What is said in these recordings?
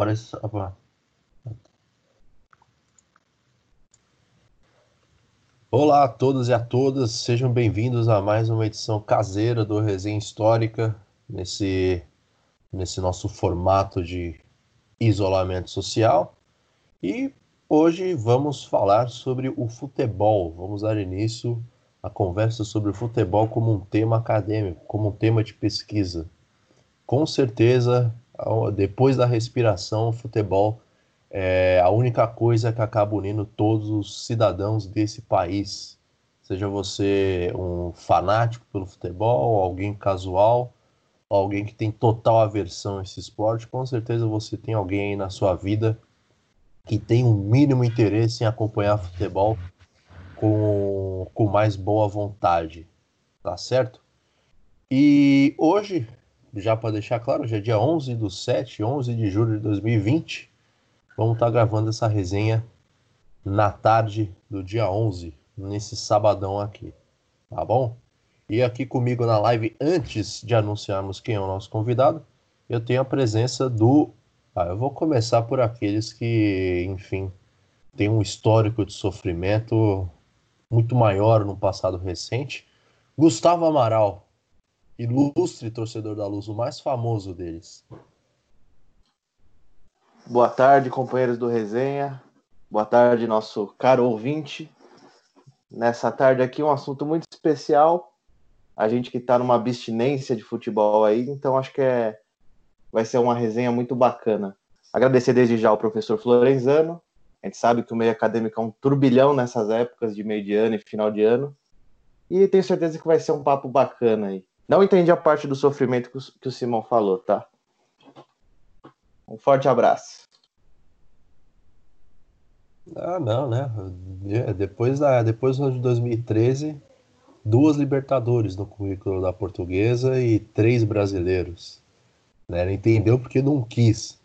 Parece. Opa. Olá a todos e a todas, sejam bem-vindos a mais uma edição caseira do Resenha Histórica, nesse, nesse nosso formato de isolamento social. E hoje vamos falar sobre o futebol. Vamos dar início à conversa sobre o futebol como um tema acadêmico, como um tema de pesquisa. Com certeza, depois da respiração, o futebol é a única coisa que acaba unindo todos os cidadãos desse país. Seja você um fanático pelo futebol, alguém casual, alguém que tem total aversão a esse esporte, com certeza você tem alguém aí na sua vida que tem um mínimo interesse em acompanhar futebol com, com mais boa vontade, tá certo? E hoje, já para deixar claro, hoje é dia 11 do 7, 11 de julho de 2020, vamos estar tá gravando essa resenha na tarde do dia 11, nesse sabadão aqui, tá bom? E aqui comigo na live, antes de anunciarmos quem é o nosso convidado, eu tenho a presença do. Ah, eu vou começar por aqueles que, enfim, têm um histórico de sofrimento muito maior no passado recente. Gustavo Amaral, ilustre torcedor da Luz, o mais famoso deles. Boa tarde, companheiros do Resenha. Boa tarde, nosso caro ouvinte. Nessa tarde aqui, um assunto muito especial a gente que está numa abstinência de futebol aí, então acho que é, vai ser uma resenha muito bacana. Agradecer desde já ao professor Florenzano. A gente sabe que o meio acadêmico é um turbilhão nessas épocas de meio de ano e final de ano. E tenho certeza que vai ser um papo bacana aí. Não entendi a parte do sofrimento que o Simão falou, tá? Um forte abraço. Ah, não, né? Depois, da, depois do ano de 2013, duas Libertadores no currículo da portuguesa e três brasileiros. Né? Entendeu porque não quis.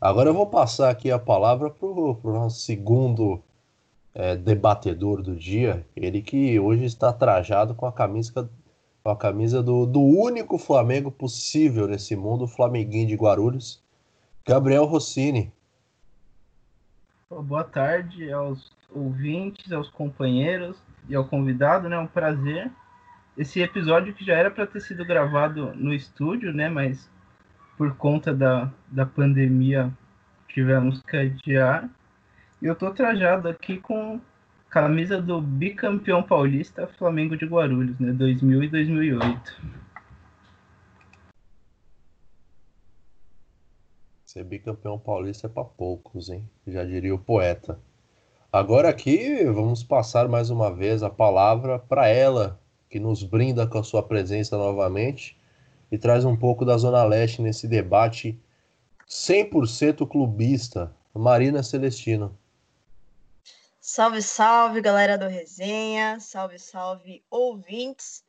Agora eu vou passar aqui a palavra para o nosso segundo é, debatedor do dia, ele que hoje está trajado com a camisa, com a camisa do, do único Flamengo possível nesse mundo, o Flamenguinho de Guarulhos, Gabriel Rossini. Boa tarde aos ouvintes, aos companheiros e ao convidado, né? Um prazer. Esse episódio que já era para ter sido gravado no estúdio, né? Mas por conta da, da pandemia tivemos que adiar. E eu tô trajado aqui com camisa do bicampeão paulista Flamengo de Guarulhos, né? 2000 e 2008. Ser bicampeão paulista é para poucos, hein? Já diria o poeta. Agora aqui vamos passar mais uma vez a palavra para ela, que nos brinda com a sua presença novamente e traz um pouco da Zona Leste nesse debate 100% clubista. Marina Celestino. Salve, salve, galera do Resenha. Salve, salve, ouvintes.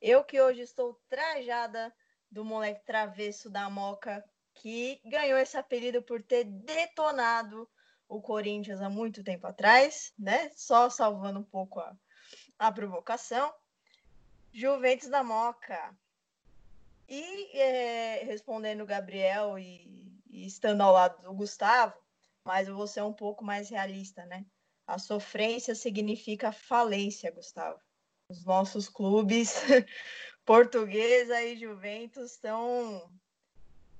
Eu que hoje estou trajada do moleque travesso da Moca, que ganhou esse apelido por ter detonado o Corinthians há muito tempo atrás, né? Só salvando um pouco a, a provocação. Juventus da Moca. E é, respondendo o Gabriel e, e, estando ao lado do Gustavo, mas eu vou ser um pouco mais realista, né? A sofrência significa falência, Gustavo. Os nossos clubes, Portuguesa e Juventus, estão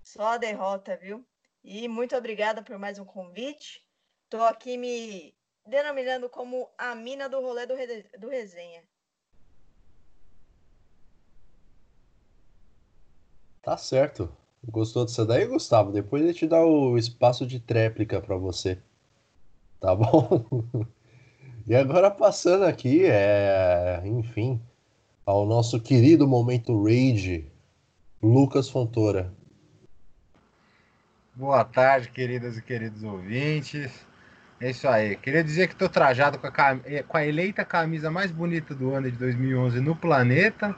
só a derrota, viu? E muito obrigada por mais um convite. Estou aqui me denominando como a mina do rolê do, re... do resenha. Tá certo. Gostou disso daí, Gustavo? Depois ele te dá o espaço de tréplica para você. Tá bom? e agora passando aqui, é, enfim, ao nosso querido momento Rage, Lucas Fontoura. Boa tarde, queridas e queridos ouvintes. É isso aí. Queria dizer que estou trajado com a, cam... Eh, com a, eleita camisa mais bonita do ano de 2011 no planeta,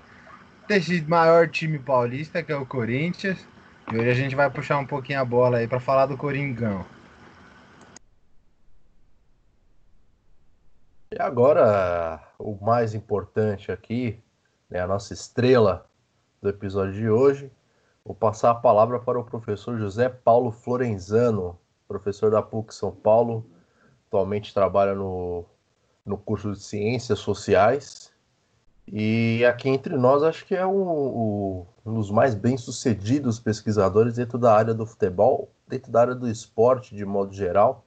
desse maior time paulista, que é o Corinthians. E hoje a gente vai puxar um pouquinho a bola aí para falar do Coringão. E agora, o mais importante aqui, né, a nossa estrela do episódio de hoje, Vou passar a palavra para o professor José Paulo Florenzano, professor da PUC São Paulo, atualmente trabalha no, no curso de Ciências Sociais. E aqui entre nós, acho que é um dos mais bem-sucedidos pesquisadores dentro da área do futebol, dentro da área do esporte de modo geral.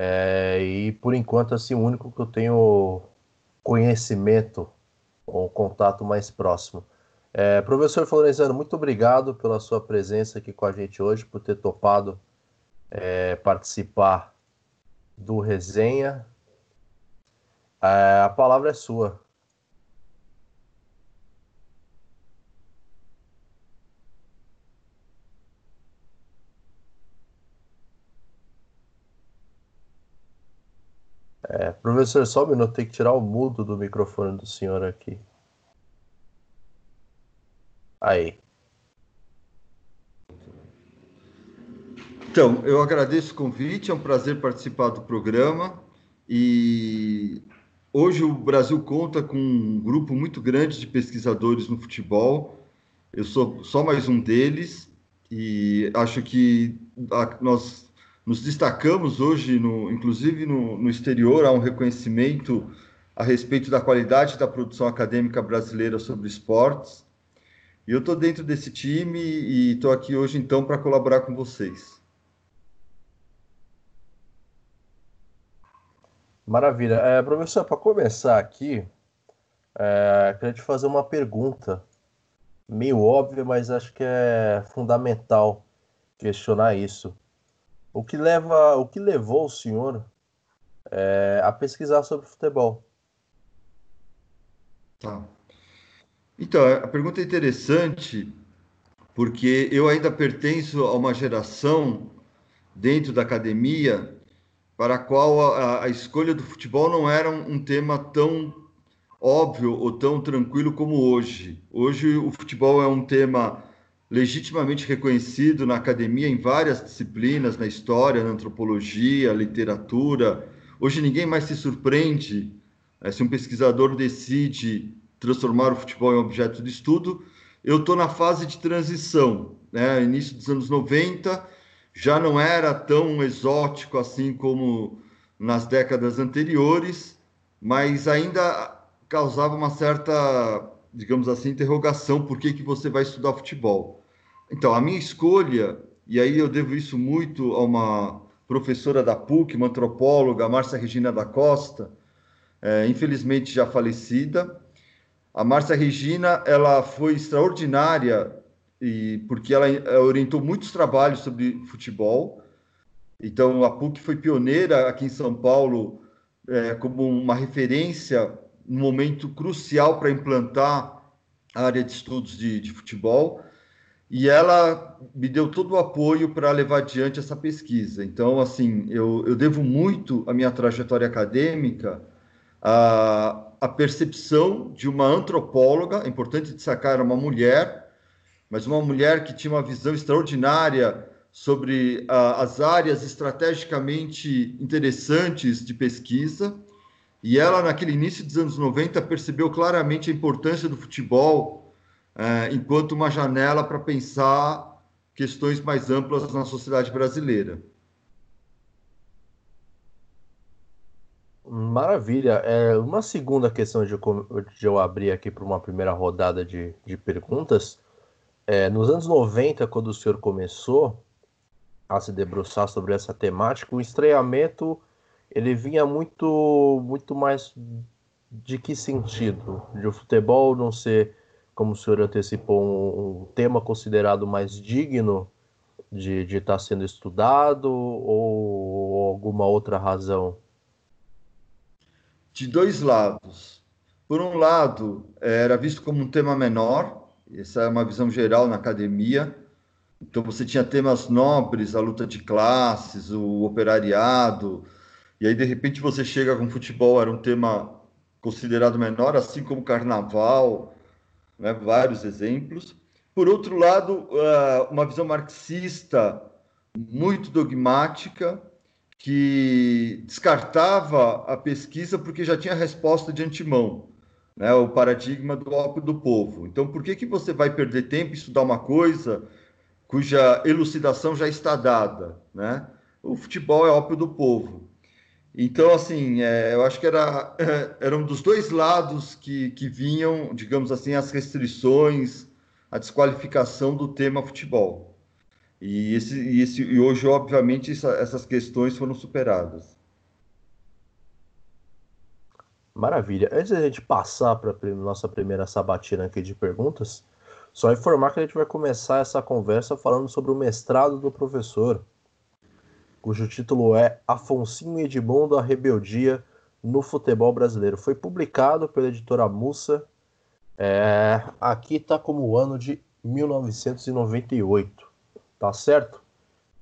É, e por enquanto, assim, o único que eu tenho conhecimento ou contato mais próximo. É, professor Florenzano, muito obrigado pela sua presença aqui com a gente hoje, por ter topado é, participar do resenha. É, a palavra é sua. É, professor, só um minuto, tem que tirar o mudo do microfone do senhor aqui. Aí. Então, eu agradeço o convite, é um prazer participar do programa. E hoje o Brasil conta com um grupo muito grande de pesquisadores no futebol. Eu sou só mais um deles e acho que nós nos destacamos hoje, no, inclusive no, no exterior, há um reconhecimento a respeito da qualidade da produção acadêmica brasileira sobre esportes. E eu estou dentro desse time e estou aqui hoje, então, para colaborar com vocês. Maravilha. É, professor, para começar aqui, é, queria te fazer uma pergunta meio óbvia, mas acho que é fundamental questionar isso. O que leva, o que levou o senhor é, a pesquisar sobre futebol? Tá. Então, a pergunta é interessante porque eu ainda pertenço a uma geração dentro da academia para a qual a, a escolha do futebol não era um, um tema tão óbvio ou tão tranquilo como hoje. Hoje o futebol é um tema legitimamente reconhecido na academia em várias disciplinas, na história, na antropologia, literatura. Hoje ninguém mais se surpreende é, se um pesquisador decide transformar o futebol em objeto de estudo. Eu estou na fase de transição, né? início dos anos 90, já não era tão exótico assim como nas décadas anteriores, mas ainda causava uma certa, digamos assim, interrogação por que, que você vai estudar futebol. Então, a minha escolha, e aí eu devo isso muito a uma professora da PUC, uma antropóloga, Márcia Regina da Costa, é, infelizmente já falecida. A Márcia Regina, ela foi extraordinária e porque ela orientou muitos trabalhos sobre futebol. Então, a PUC foi pioneira aqui em São Paulo é, como uma referência, um momento crucial para implantar a área de estudos de, de futebol e ela me deu todo o apoio para levar adiante essa pesquisa. Então, assim, eu, eu devo muito a minha trajetória acadêmica à percepção de uma antropóloga, é importante destacar, era uma mulher, mas uma mulher que tinha uma visão extraordinária sobre a, as áreas estrategicamente interessantes de pesquisa. E ela, naquele início dos anos 90, percebeu claramente a importância do futebol é, enquanto uma janela para pensar questões mais amplas na sociedade brasileira. Maravilha. É, uma segunda questão de, de eu abrir aqui para uma primeira rodada de, de perguntas. É, nos anos 90, quando o senhor começou a se debruçar sobre essa temática, o estreamento ele vinha muito, muito mais de que sentido? De o futebol não ser como o senhor antecipou, um, um tema considerado mais digno de estar tá sendo estudado ou, ou alguma outra razão? De dois lados. Por um lado, era visto como um tema menor, essa é uma visão geral na academia. Então, você tinha temas nobres, a luta de classes, o operariado, e aí, de repente, você chega com futebol, era um tema considerado menor, assim como carnaval, né, vários exemplos. Por outro lado, ah, uma visão marxista muito dogmática, que descartava a pesquisa porque já tinha resposta de antemão. né, o paradigma do ópio do povo. Então, por que, que você vai perder tempo em estudar uma coisa cuja elucidação já está dada? Né? O futebol é ópio do povo. Então, assim, é, eu acho que era, eram dos dois lados que, que vinham, digamos assim, as restrições, a desqualificação do tema futebol. E, esse, e, esse, e hoje, obviamente, essa, essas questões foram superadas. Maravilha. Antes da gente passar para a nossa primeira sabatina aqui de perguntas, só informar que a gente vai começar essa conversa falando sobre o mestrado do professor, cujo título é Afonso Edmundo, a Rebeldia no Futebol Brasileiro. Foi publicado pela editora Mussa. É, aqui está como o ano de 1998, tá certo?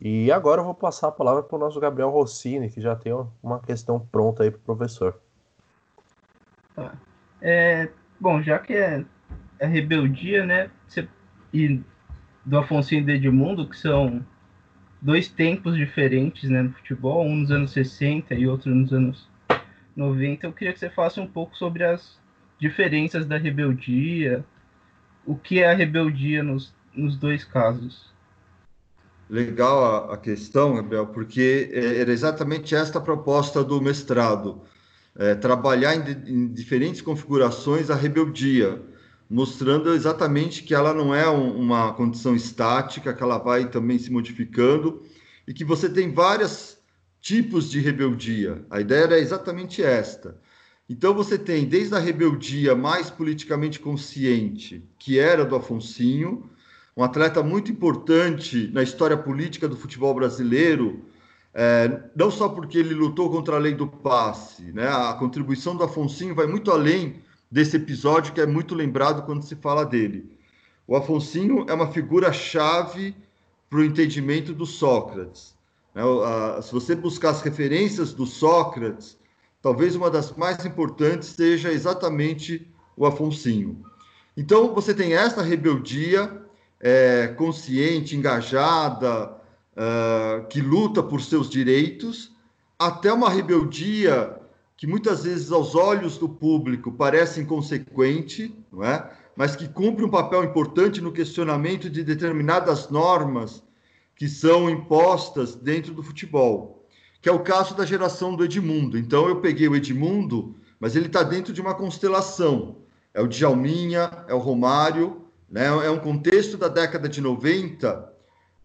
E agora eu vou passar a palavra para o nosso Gabriel Rossini, que já tem uma questão pronta aí para o professor. Tá. É, bom, já que é, é rebeldia, né? E do Afonso e do Edmundo, que são dois tempos diferentes né, no futebol, um nos anos 60 e outro nos anos 90. Eu queria que você falasse um pouco sobre as diferenças da rebeldia, o que é a rebeldia nos, nos dois casos. Legal a, a questão, Gabriel, porque é, era exatamente esta a proposta do mestrado é, trabalhar em, em, diferentes configurações a rebeldia, mostrando exatamente que ela não é um, uma condição estática, que ela vai também se modificando e que você tem vários tipos de rebeldia. A ideia era exatamente esta. Então você tem desde a rebeldia mais politicamente consciente, que era do Afonsinho, um atleta muito importante na história política do futebol brasileiro, é, não só porque ele lutou contra a lei do passe, né? A contribuição do Afonsinho vai muito além desse episódio que é muito lembrado quando se fala dele. O Afonsinho é uma figura chave para o entendimento do Sócrates. Né? Se você buscar as referências do Sócrates, talvez uma das mais importantes seja exatamente o Afonsinho. Então, você tem essa rebeldia é, consciente, engajada, uh, que luta por seus direitos, até uma rebeldia que muitas vezes aos olhos do público parece inconsequente, não é? mas que cumpre um papel importante no questionamento de determinadas normas que são impostas dentro do futebol, que é o caso da geração do Edmundo. Então eu peguei o Edmundo, mas ele está dentro de uma constelação. É o Djalminha, é o Romário, né? é um contexto da década de 90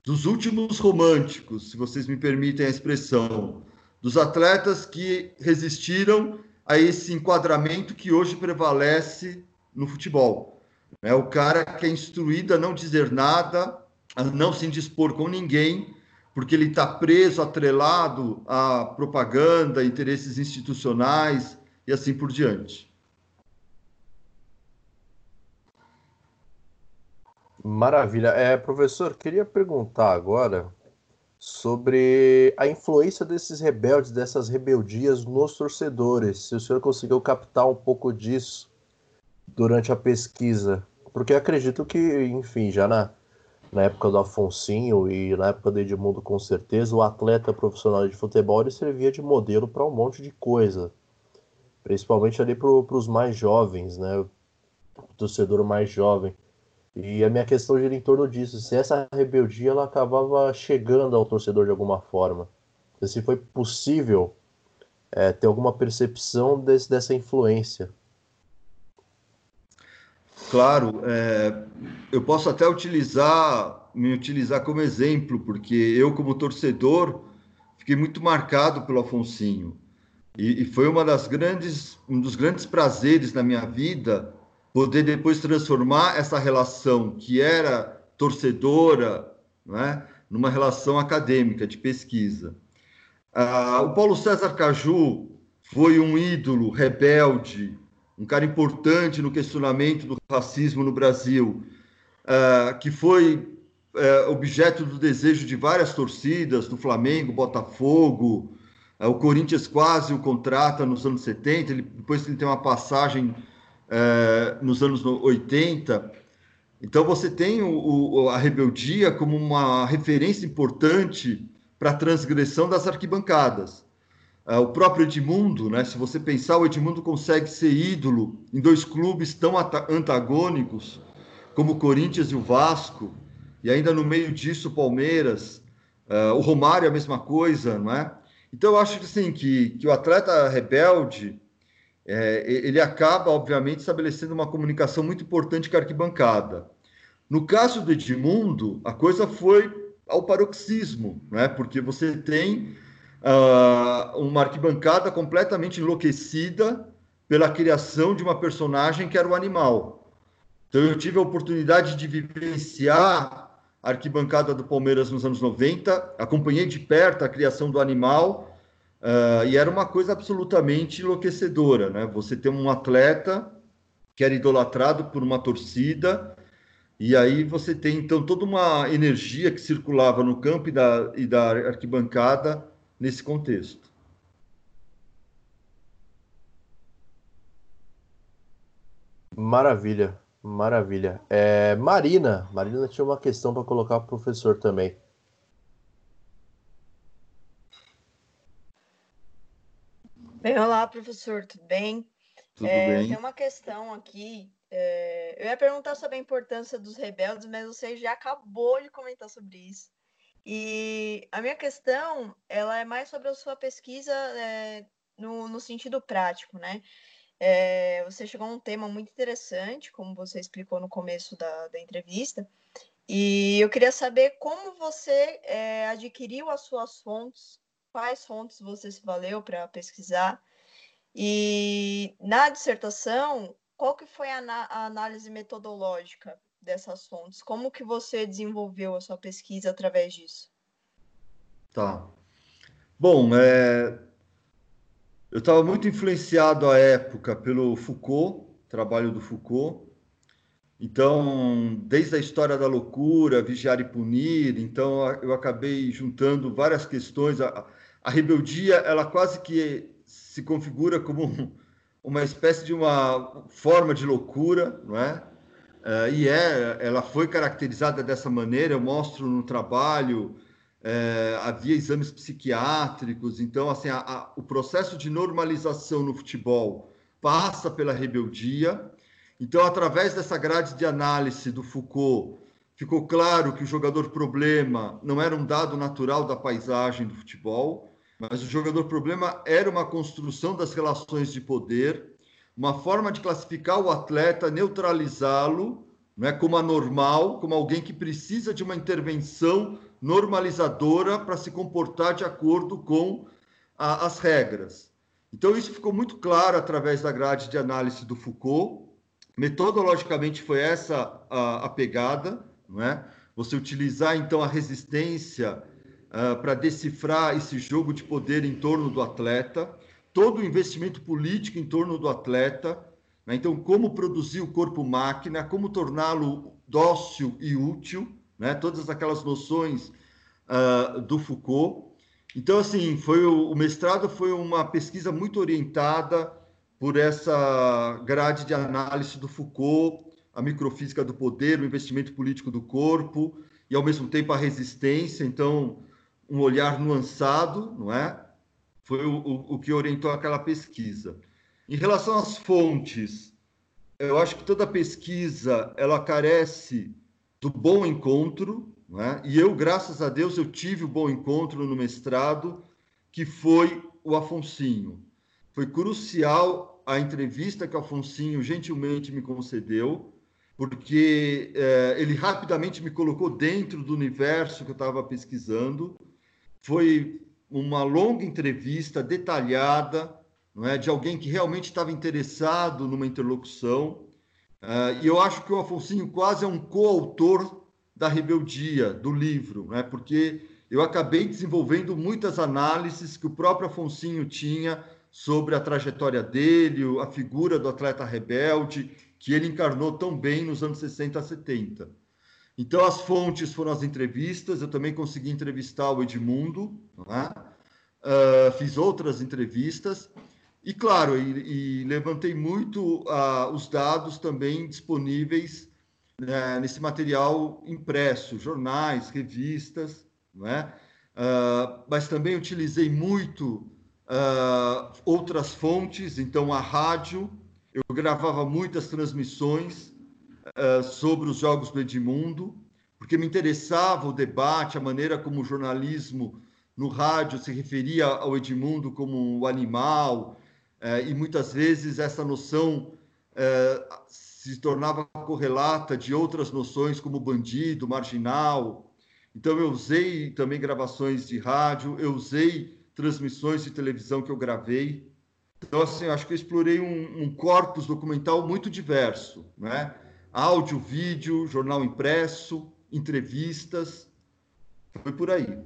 dos últimos românticos, se vocês me permitem a expressão, dos atletas que resistiram a esse enquadramento que hoje prevalece no futebol. É o cara que é instruído a não dizer nada, a não se indispor com ninguém, porque ele está preso, atrelado à propaganda, interesses institucionais e assim por diante. Maravilha. É, professor, queria perguntar agora sobre a influência desses rebeldes, dessas rebeldias nos torcedores. Se o senhor conseguiu captar um pouco disso durante a pesquisa. Porque acredito que, enfim, já na, na época do Afonsinho e na época do Edmundo, com certeza, o atleta profissional de futebol ele servia de modelo para um monte de coisa. Principalmente ali para os mais jovens, né? O torcedor mais jovem. E a minha questão gira em torno disso, se essa rebeldia ela acabava chegando ao torcedor de alguma forma. Se foi possível é, ter alguma percepção desse, dessa influência. Claro, é, eu posso até utilizar, me utilizar como exemplo, porque eu, como torcedor, fiquei muito marcado pelo Afonsinho. E, e foi uma das grandes, um dos grandes prazeres na minha vida poder depois transformar essa relação que era torcedora, né, numa relação acadêmica de pesquisa. Ah, o Paulo César Caju foi um ídolo rebelde, um cara importante no questionamento do racismo no Brasil, ah, que foi é, objeto do desejo de várias torcidas, do Flamengo, Botafogo, ah, o Corinthians quase o contrata nos anos 70, ele, depois ele tem uma passagem é, nos anos 80. Então, você tem o, o, a rebeldia como uma referência importante para a transgressão das arquibancadas. uh, o próprio Edmundo, né? Se você pensar, o Edmundo consegue ser ídolo em dois clubes tão antagônicos como o Corinthians e o Vasco, e ainda no meio disso o Palmeiras, uh, o Romário é a mesma coisa, não é? Então eu acho que, assim, que, que o atleta rebelde é, ele acaba, obviamente, estabelecendo uma comunicação muito importante com a arquibancada. No caso do Edmundo, a coisa foi ao paroxismo, né? porque você tem uh, uma arquibancada completamente enlouquecida pela criação de uma personagem que era o animal. Então, eu tive a oportunidade de vivenciar a arquibancada do Palmeiras nos anos 90, acompanhei de perto a criação do animal Uh, e era uma coisa absolutamente enlouquecedora, né? Você ter um atleta que era idolatrado por uma torcida, e aí você tem então toda uma energia que circulava no campo e da, e da arquibancada nesse contexto. Maravilha, maravilha. É, Marina, Marina tinha uma questão para colocar para o professor também. Bem, olá, professor, tudo bem? Tudo é, bem. Tem uma questão aqui. É, eu ia perguntar sobre a importância dos rebeldes, mas você já acabou de comentar sobre isso. E a minha questão, ela é mais sobre a sua pesquisa é, no, no, sentido prático, né? É, você chegou a um tema muito interessante, como você explicou no começo da, da entrevista, e eu queria saber como você é, adquiriu as suas fontes quais fontes você se valeu para pesquisar. E na dissertação, qual que foi a, a, análise metodológica dessas fontes? Como que você desenvolveu a sua pesquisa através disso? Tá. Bom, é... eu estava muito influenciado à época pelo Foucault, trabalho do Foucault. Então, desde a história da loucura, vigiar e punir, então eu acabei juntando várias questões a rebeldia ela quase que se configura como uma espécie de uma forma de loucura, não é? Uh, e é, ela foi caracterizada dessa maneira. Eu mostro no trabalho. É, havia exames psiquiátricos, então assim a, a, o processo de normalização no futebol passa pela rebeldia. Então, através dessa grade de análise do Foucault, ficou claro que o jogador problema não era um dado natural da paisagem do futebol, mas o jogador problema era uma construção das relações de poder, uma forma de classificar o atleta, neutralizá-lo, é como anormal, como alguém que precisa de uma intervenção normalizadora para se comportar de acordo com a, as regras. Então, isso ficou muito claro através da grade de análise do Foucault. Metodologicamente, foi essa a, a pegada, não é? Você utilizar, então, a resistência uh, para decifrar esse jogo de poder em torno do atleta, todo o investimento político em torno do atleta. Né? Então, como produzir o corpo-máquina, como torná-lo dócil e útil, né? todas aquelas noções uh, do Foucault. Então, assim, foi o, o mestrado foi uma pesquisa muito orientada por essa grade de análise do Foucault, a microfísica do poder, o investimento político do corpo e, ao mesmo tempo, a resistência. Então, um olhar nuançado, não é? Foi o, o, o que orientou aquela pesquisa. Em relação às fontes, eu acho que toda pesquisa ela carece do bom encontro, é? e eu, graças a Deus, eu tive o bom encontro no mestrado, que foi o Afonsinho. Foi crucial a entrevista que o Afonsinho gentilmente me concedeu, porque é, ele rapidamente me colocou dentro do universo que eu estava pesquisando, foi uma longa entrevista detalhada, não é, de alguém que realmente estava interessado numa interlocução. Uh, e eu acho que o Afonsinho quase é um coautor da rebeldia do livro, né? Porque eu acabei desenvolvendo muitas análises que o próprio Afonsinho tinha sobre a trajetória dele, a figura do atleta rebelde, que ele encarnou tão bem nos anos 60 70. Então, as fontes foram as entrevistas, eu também consegui entrevistar o Edmundo, uh, fiz outras entrevistas, e, claro, e, e levantei muito uh, os dados também disponíveis né, nesse material impresso, jornais, revistas, é? Uh, mas também utilizei muito outras fontes, então a rádio, eu gravava muitas transmissões uh, sobre os Jogos do Edmundo, porque me interessava o debate, a maneira como o jornalismo no rádio se referia ao Edmundo como o animal, uh, e muitas vezes essa noção se tornava correlata de outras noções como bandido, marginal. Então eu usei também gravações de rádio, eu usei transmissões de televisão que eu gravei. Então, assim, acho que eu explorei um, um corpus documental muito diverso, né? Áudio, vídeo, jornal impresso, entrevistas. Foi por aí.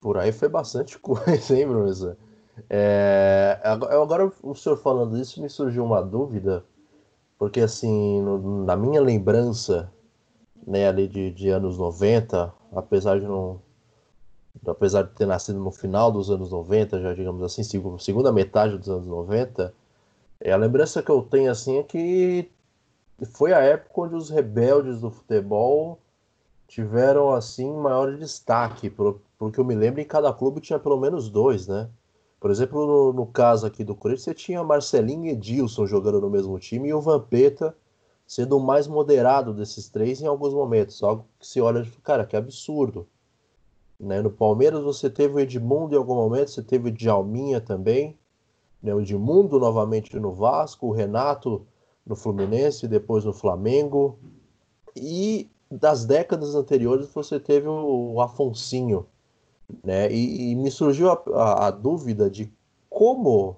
Por aí foi bastante coisa, hein, Bruno? É, agora, o senhor falando isso, me surgiu uma dúvida, porque, assim, no, na minha lembrança, né, ali de, de anos 90, apesar de não, apesar de ter nascido no final dos anos 90, já digamos assim, segunda metade dos anos 90, é, a lembrança que eu tenho assim é que foi a época onde os rebeldes do futebol tiveram assim maior destaque, porque eu me lembro em cada clube tinha pelo menos dois, né? Por exemplo, no, no caso aqui do Corinthians, você tinha Marcelinho e Edilson jogando no mesmo time e o Vampeta sendo o mais moderado desses três em alguns momentos, algo que se olha e cara, que absurdo. Né? No Palmeiras você teve o Edmundo em algum momento, você teve o Djalminha também, né? o Edmundo novamente no Vasco, o Renato no Fluminense, depois no Flamengo. E das décadas anteriores você teve o Afonsinho. Né? E, e me surgiu a, a, a, dúvida de como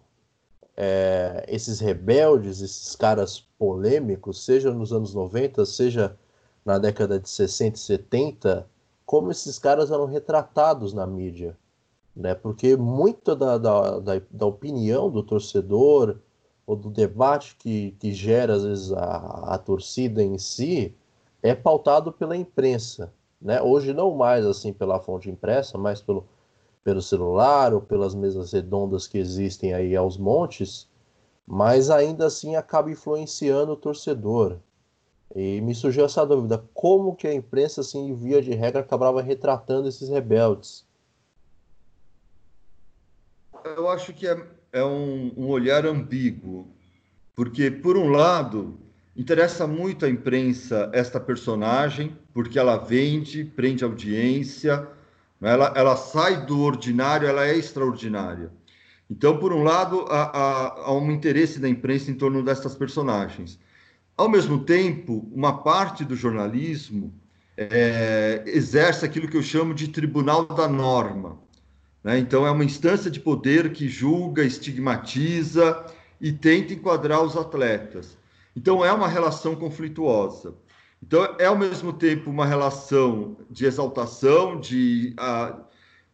é, esses rebeldes, esses caras polêmicos, seja nos anos 90, seja na década de 60 e 70, como esses caras eram retratados na mídia. Né? Porque muita da, da, da, da opinião do torcedor ou do debate que, que gera, às vezes, a, a torcida em si é pautado pela imprensa. Né? Hoje não mais assim pela fonte impressa, mas pelo, pelo celular ou pelas mesas redondas que existem aí aos montes, mas ainda assim acaba influenciando o torcedor. E me surgiu essa dúvida: como que a imprensa, assim, via de regra, acabava retratando esses rebeldes? Eu acho que é, é um, um olhar ambíguo, porque, por um lado, interessa muito à imprensa esta personagem, porque ela vende, prende audiência, né? ela, ela sai do ordinário, ela é extraordinária. Então, por um lado, há, há, um interesse da imprensa em torno destas personagens. Ao mesmo tempo, uma parte do jornalismo é, exerce aquilo que eu chamo de tribunal da norma. Né? Então, é uma instância de poder que julga, estigmatiza e tenta enquadrar os atletas. Então, é uma relação conflituosa. Então, é ao mesmo tempo uma relação de exaltação, de,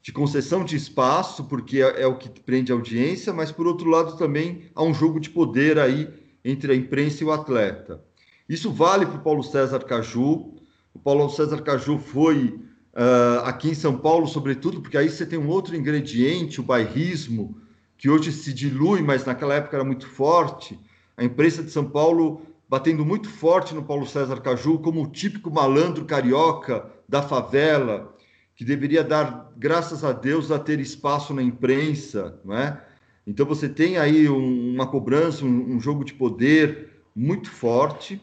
de concessão de espaço, porque é, é o que prende a audiência, mas, por outro lado, também há um jogo de poder aí entre a imprensa e o atleta. Isso vale para o Paulo César Caju. O Paulo César Caju foi uh, aqui em São Paulo, sobretudo, porque aí você tem um outro ingrediente, o bairrismo, que hoje se dilui, mas naquela época era muito forte. A imprensa de São Paulo batendo muito forte no Paulo César Caju como o típico malandro carioca da favela, que deveria dar graças a Deus a ter espaço na imprensa, não é? Então você tem aí um, uma cobrança, um, um, jogo de poder muito forte.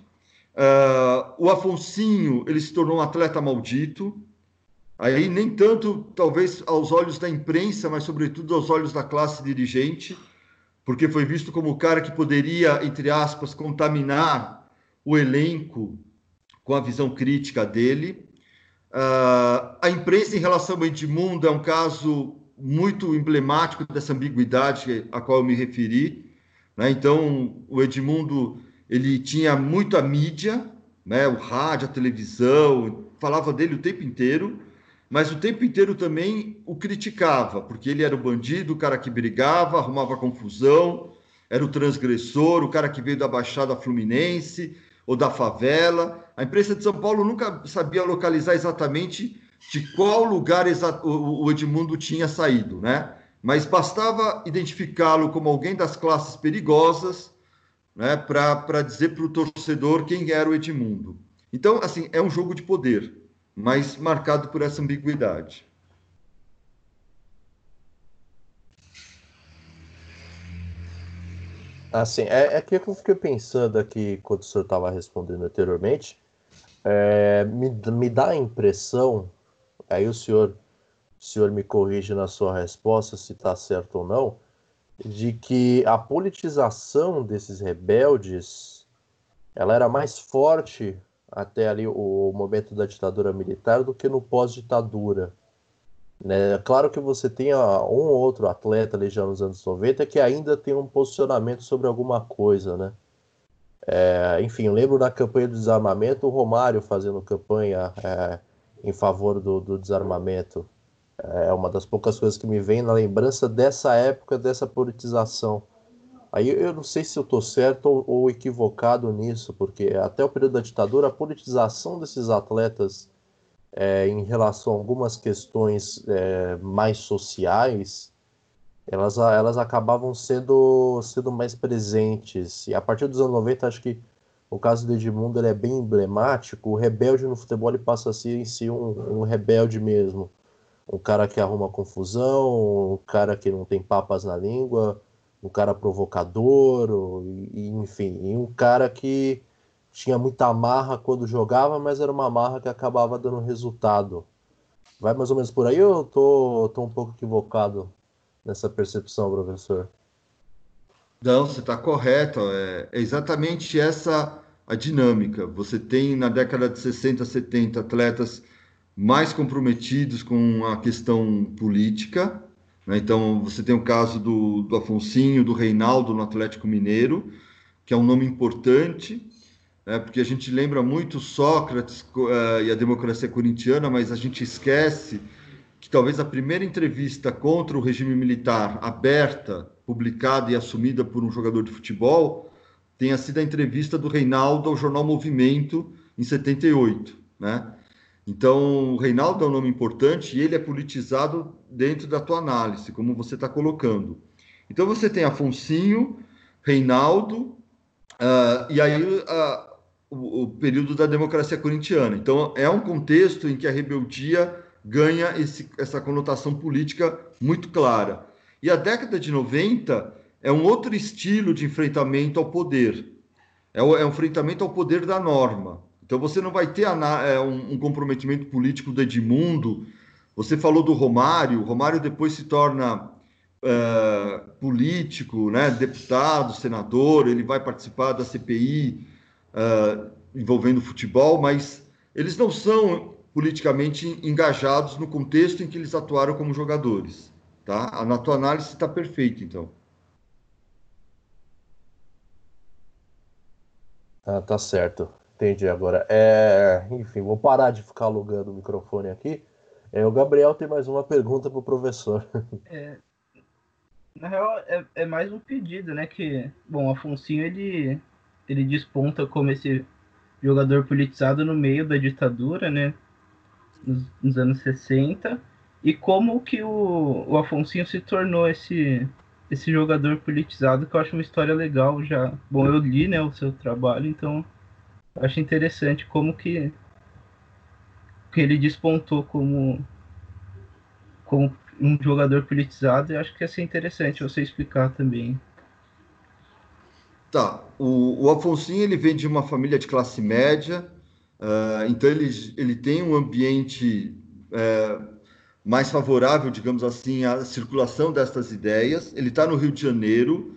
Uh, o Afonsinho ele se tornou um atleta maldito. Aí nem tanto talvez aos olhos da imprensa, mas sobretudo aos olhos da classe dirigente, porque foi visto como o cara que poderia, entre aspas, contaminar o elenco com a visão crítica dele. Uh, a imprensa em relação ao Edmundo é um caso muito emblemático dessa ambiguidade a qual eu me referi. Né? Então, o Edmundo ele tinha muito a mídia, né? o rádio, a televisão, falava dele o tempo inteiro, mas o tempo inteiro também o criticava, porque ele era o bandido, o cara que brigava, arrumava confusão, era o transgressor, o cara que veio da Baixada Fluminense ou da favela. A imprensa de São Paulo nunca sabia localizar exatamente de qual lugar o Edmundo tinha saído, né? Mas bastava identificá-lo como alguém das classes perigosas, né, para dizer para o torcedor quem era o Edmundo. Então, assim, é um jogo de poder, mas marcado por essa ambiguidade. Assim, é, é que eu fiquei pensando aqui quando o senhor estava respondendo anteriormente, é, me, me dá a impressão, aí o senhor, o senhor me corrige na sua resposta se está certo ou não, de que a politização desses rebeldes ela era mais forte até ali o momento da ditadura militar do que no pós-ditadura. Né? Claro que você tem um ou outro atleta ali já nos anos 90 que ainda tem um posicionamento sobre alguma coisa, né? É, enfim, lembro na campanha do desarmamento o Romário fazendo campanha é, em favor do, do, desarmamento. É uma das poucas coisas que me vem na lembrança dessa época, dessa politização. Aí eu não sei se eu estou certo ou, ou, equivocado nisso, porque até o período da ditadura, a politização desses atletas é, em relação a algumas questões é, mais sociais, elas, elas acabavam sendo, sendo mais presentes. E a partir dos anos 90, acho que o caso do Edmundo é bem emblemático. O rebelde no futebol ele passa a ser em si um, um rebelde mesmo. Um cara que arruma confusão, um cara que não tem papas na língua, um cara provocador, e, enfim, e um cara que tinha muita amarra quando jogava, mas era uma amarra que acabava dando resultado. Vai mais ou menos por aí ou eu tô, tô um pouco equivocado nessa percepção, professor? Não, você está correto. É, é exatamente essa a dinâmica. Você tem na década de 60, 70 atletas mais comprometidos com a questão política? Então, você tem o caso do, do Afonsinho, do Reinaldo no Atlético Mineiro, que é um nome importante, né? porque a gente lembra muito Sócrates uh, e a democracia corintiana, mas a gente esquece que talvez a primeira entrevista contra o regime militar aberta, publicada e assumida por um jogador de futebol, tenha sido a entrevista do Reinaldo ao jornal Movimento em 78, né? Então, o Reinaldo é um nome importante e ele é politizado dentro da tua análise, como você está colocando. Então, você tem Afonsinho, Reinaldo, uh, e aí uh, o, o, período da democracia corintiana. Então, é um contexto em que a rebeldia ganha esse, essa conotação política muito clara. E a década de 90 é um outro estilo de enfrentamento ao poder. É, o, é um enfrentamento ao poder da norma. Então você não vai ter é, um, comprometimento político do Edmundo. Você falou do Romário, o Romário depois se torna é, político, né, deputado, senador, ele vai participar da CPI é, envolvendo futebol, mas eles não são politicamente engajados no contexto em que eles atuaram como jogadores. Tá? Na tua análise está perfeito, então. Ah, tá certo. Entendi agora. É, enfim, vou parar de ficar alugando o microfone aqui. É, o Gabriel tem mais uma pergunta para o professor. É, na real, é, é, mais um pedido, né? Que, bom, Afonsinho ele, ele desponta como esse jogador politizado no meio da ditadura, né? Nos, nos anos 60. E como que o, o se tornou esse, esse jogador politizado, que eu acho uma história legal já. Bom, eu li né, o seu trabalho, então acho interessante como que, que ele despontou como, como um jogador politizado e acho que ia ser interessante você explicar também. Tá, o, o Afonsinho ele vem de uma família de classe média, uh, então ele, ele tem um ambiente uh, mais favorável, digamos assim, à circulação destas ideias. Ele está no Rio de Janeiro,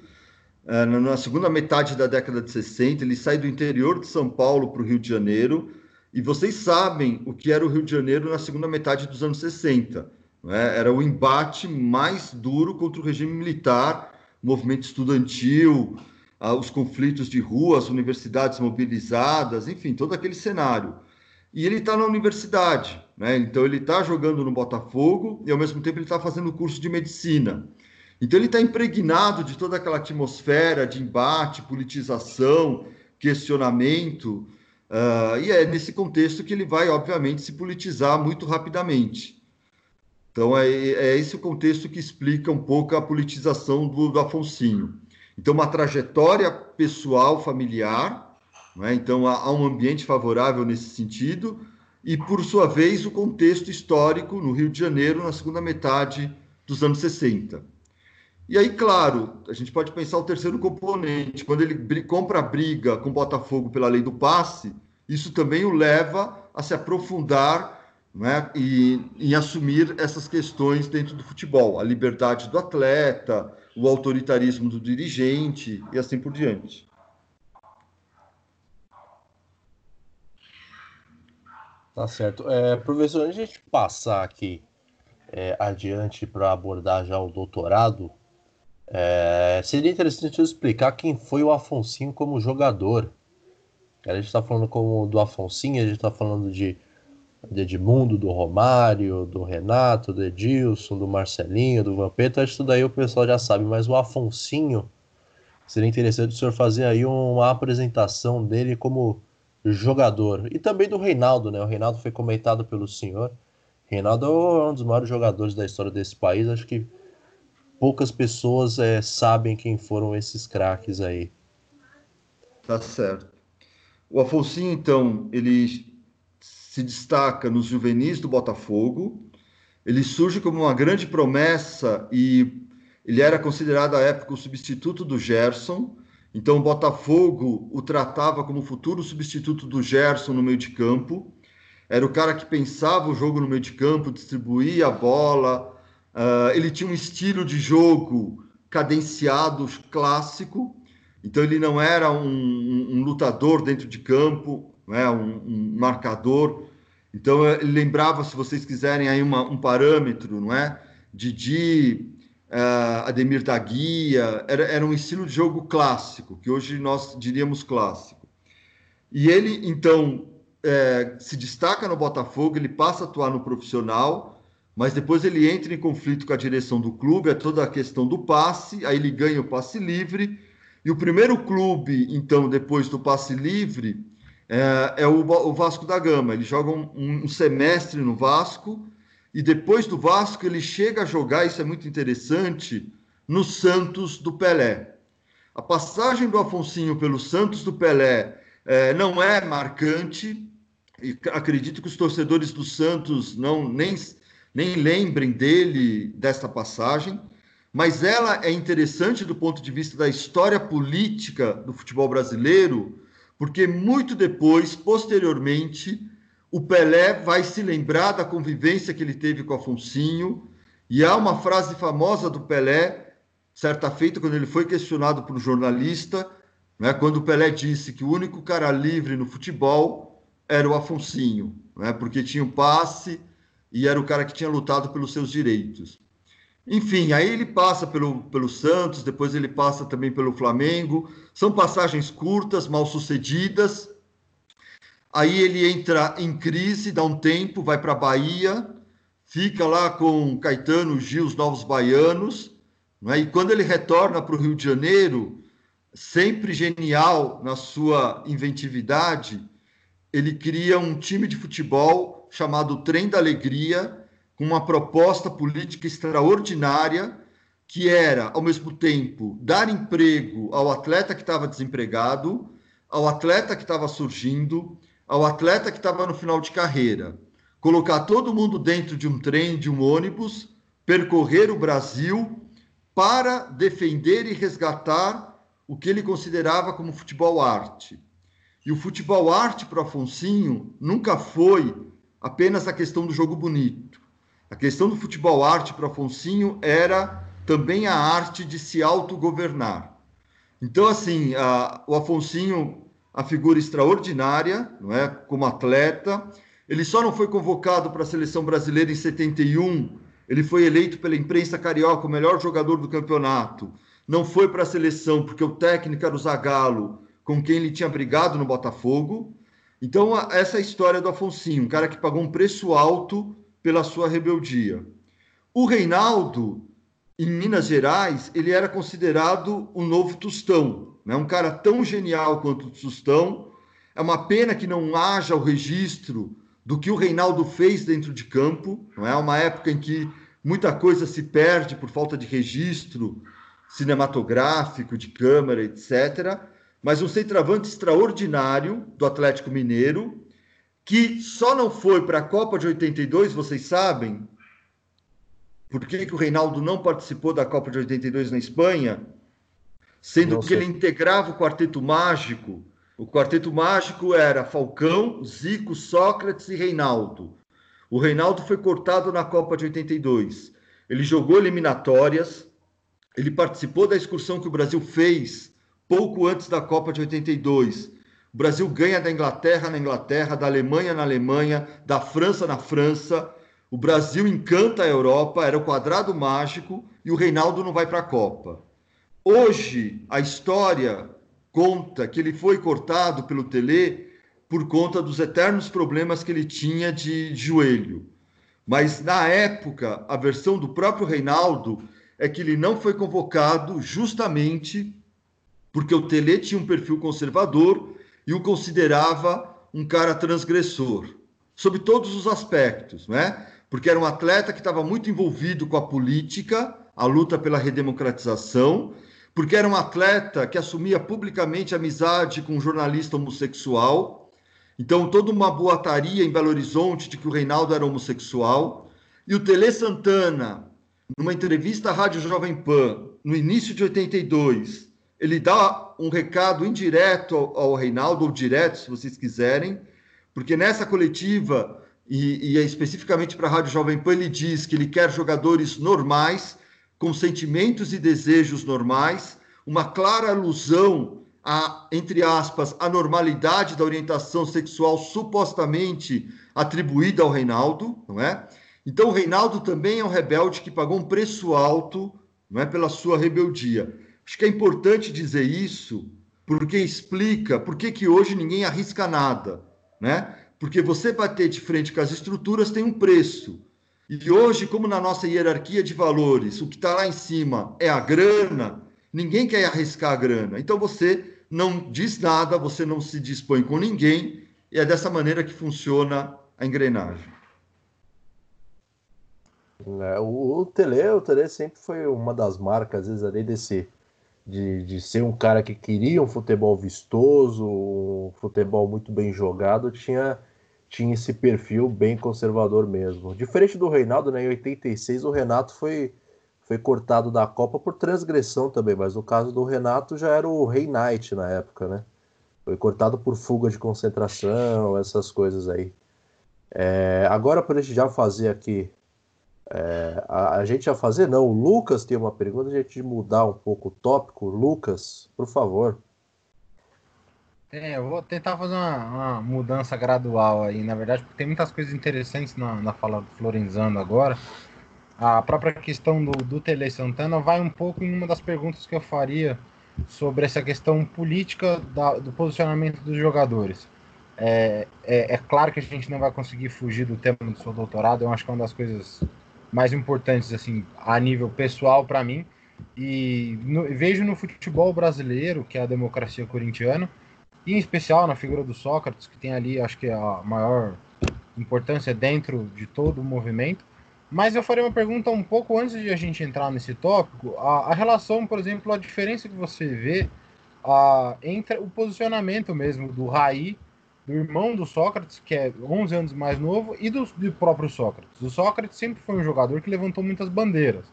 na segunda metade da década de 60, ele sai do interior de São Paulo para o Rio de Janeiro, e vocês sabem o que era o Rio de Janeiro na segunda metade dos anos 60. Né? Era o embate mais duro contra o regime militar, movimento estudantil, ah, os conflitos de rua, as universidades mobilizadas, enfim, todo aquele cenário. E ele está na universidade, né? então ele está jogando no Botafogo e ao mesmo tempo ele está fazendo curso de medicina. Então ele está impregnado de toda aquela atmosfera de embate, politização, questionamento, uh, e é nesse contexto que ele vai, obviamente, se politizar muito rapidamente. Então é, é esse o contexto que explica um pouco a politização do, do Afonsinho. Então uma trajetória pessoal, familiar, né? então há, há um ambiente favorável nesse sentido, e por sua vez o contexto histórico no Rio de Janeiro na segunda metade dos anos 60. E aí, claro, a gente pode pensar o terceiro componente. Quando ele compra a briga com o Botafogo pela lei do passe, isso também o leva a se aprofundar né, e em assumir essas questões dentro do futebol, a liberdade do atleta, o autoritarismo do dirigente e assim por diante. Tá certo. É, professor, antes de a gente passar aqui é, adiante para abordar já o doutorado, é, seria interessante explicar quem foi o Afonsinho como jogador. A gente está falando como do Afonsinho, a gente está falando de, de Edmundo, do Romário, do Renato, do Edilson, do Marcelinho, do Vampeta, isso daí o pessoal já sabe, mas o Afonsinho, seria interessante o senhor fazer aí uma apresentação dele como jogador. E também do Reinaldo, né? O Reinaldo foi comentado pelo senhor. Reinaldo é um dos maiores jogadores da história desse país, acho que poucas pessoas é, sabem quem foram esses craques aí. Tá certo. O Afonso, então, ele se destaca nos juvenis do Botafogo. Ele surge como uma grande promessa e ele era considerado à época o substituto do Gerson. Então, o Botafogo o tratava como futuro substituto do Gerson no meio de campo. Era o cara que pensava o jogo no meio de campo, distribuía a bola, Uh, ele tinha um estilo de jogo cadenciado, clássico, então ele não era um, um, um lutador dentro de campo, né, um, um, marcador. Então ele lembrava, se vocês quiserem, aí uma, um parâmetro, não é? Didi, uh, Ademir da Guia, era, era um estilo de jogo clássico, que hoje nós diríamos clássico. E ele, então, é, se destaca no Botafogo, ele passa a atuar no profissional, mas depois ele entra em conflito com a direção do clube, é toda a questão do passe, aí ele ganha o passe livre, e o primeiro clube, então, depois do passe livre, é, é o, o, Vasco da Gama. Ele joga um, um, semestre no Vasco, e depois do Vasco ele chega a jogar, isso é muito interessante, no Santos do Pelé. A passagem do Afonsinho pelo Santos do Pelé é, não é marcante, e acredito que os torcedores do Santos não nem nem lembrem dele, desta passagem, mas ela é interessante do ponto de vista da história política do futebol brasileiro, porque muito depois, posteriormente, o Pelé vai se lembrar da convivência que ele teve com Afonsinho, e há uma frase famosa do Pelé, certa feita, quando ele foi questionado por um jornalista, né, quando o Pelé disse que o único cara livre no futebol era o Afonsinho, né, porque tinha o passe, e era o cara que tinha lutado pelos seus direitos. Enfim, aí ele passa pelo, pelo Santos, depois ele passa também pelo Flamengo. São passagens curtas, mal sucedidas. Aí ele entra em crise, dá um tempo, vai para a Bahia, fica lá com Caetano, Gil, os Novos Baianos. Né? E quando ele retorna para o Rio de Janeiro, sempre genial na sua inventividade, ele cria um time de futebol chamado Trem da Alegria, com uma proposta política extraordinária, que era, ao mesmo tempo, dar emprego ao atleta que estava desempregado, ao atleta que estava surgindo, ao atleta que estava no final de carreira. Colocar todo mundo dentro de um trem, de um ônibus, percorrer o Brasil para defender e resgatar o que ele considerava como futebol arte. E o futebol arte para Afonsinho nunca foi apenas a questão do jogo bonito. A questão do futebol arte para Afonsinho era também a arte de se autogovernar. Então, assim, a, o Afonsinho, a figura extraordinária, não é? Como atleta, ele só não foi convocado para a seleção brasileira em 71. Ele foi eleito pela imprensa carioca o melhor jogador do campeonato. Não foi para a seleção porque o técnico era o Zagallo, com quem ele tinha brigado no Botafogo. Então, essa é história do Afonsinho, um cara que pagou um preço alto pela sua rebeldia. O Reinaldo, em Minas Gerais, ele era considerado o novo Tostão, né? um cara tão genial quanto o Tostão. É uma pena que não haja o registro do que o Reinaldo fez dentro de campo. Não é uma época em que muita coisa se perde por falta de registro cinematográfico, de câmera, etc mas um centroavante extraordinário do Atlético Mineiro, que só não foi para a Copa de 82, vocês sabem, por que, que o Reinaldo não participou da Copa de 82 na Espanha, sendo que ele integrava o quarteto mágico. O quarteto mágico era Falcão, Zico, Sócrates e Reinaldo. O Reinaldo foi cortado na Copa de 82. Ele jogou eliminatórias, ele participou da excursão que o Brasil fez pouco antes da Copa de 82. O Brasil ganha da Inglaterra na Inglaterra, da Alemanha na Alemanha, da França na França. O Brasil encanta a Europa, era o quadrado mágico e o Reinaldo não vai para a Copa. Hoje, a história conta que ele foi cortado pelo Tele por conta dos eternos problemas que ele tinha de joelho. Mas na época, a versão do próprio Reinaldo é que ele não foi convocado justamente porque o Tele tinha um perfil conservador e o considerava um cara transgressor, sob todos os aspectos, né? Porque era um atleta que estava muito envolvido com a política, a luta pela redemocratização, porque era um atleta que assumia publicamente amizade com um jornalista homossexual. Então, toda uma boataria em Belo Horizonte de que o Reinaldo era homossexual. E o Tele Santana, numa entrevista à Rádio Jovem Pan, no início de 82, ele dá um recado indireto ao, Reinaldo, ou direto, se vocês quiserem, porque nessa coletiva, e, e é especificamente para a Rádio Jovem Pan, ele diz que ele quer jogadores normais com sentimentos e desejos normais, uma clara alusão a, entre aspas, a normalidade da orientação sexual supostamente atribuída ao Reinaldo, não é? Então, o Reinaldo também é um rebelde que pagou um preço alto, não é, pela sua rebeldia. Acho que é importante dizer isso, porque explica por que, hoje ninguém arrisca nada, né? Porque você bater de frente com as estruturas tem um preço. E hoje, como na nossa hierarquia de valores, o que está lá em cima é a grana, ninguém quer arriscar a grana. Então você não diz nada, você não se dispõe com ninguém, e é dessa maneira que funciona a engrenagem. É, o, o Tele, o Tele sempre foi uma das marcas, às vezes, ali desse de, de ser um cara que queria um futebol vistoso, um futebol muito bem jogado, tinha tinha esse perfil bem conservador mesmo. Diferente do Reinaldo, né, em 86 o Renato foi, foi cortado da Copa por transgressão também, mas no caso do Renato já era o Rei Knight na época, né? Foi cortado por fuga de concentração, essas coisas aí. É, agora, para a gente já fazer aqui, é, a, a, gente já fazer, não, o Lucas tem uma pergunta, a gente mudar um pouco o tópico. Lucas, por favor. É, eu vou tentar fazer uma, uma, mudança gradual aí, na verdade, porque tem muitas coisas interessantes na, na fala do Florenzano agora. A própria questão do, do Tele Santana vai um pouco em uma das perguntas que eu faria sobre essa questão política da, do posicionamento dos jogadores. É, é, é, claro que a gente não vai conseguir fugir do tema do seu doutorado, eu acho que é uma das coisas mais importantes assim a nível pessoal para mim. E no, vejo no futebol brasileiro, que é a democracia corintiana, e em especial na figura do Sócrates, que tem ali, acho que a maior importância dentro de todo o movimento. Mas eu faria uma pergunta um pouco antes de a gente entrar nesse tópico, a, a relação, por exemplo, a diferença que você vê a, entre o posicionamento mesmo do Raí, do irmão do Sócrates, que é 11 anos mais novo, e do, do próprio Sócrates. O Sócrates sempre foi um jogador que levantou muitas bandeiras.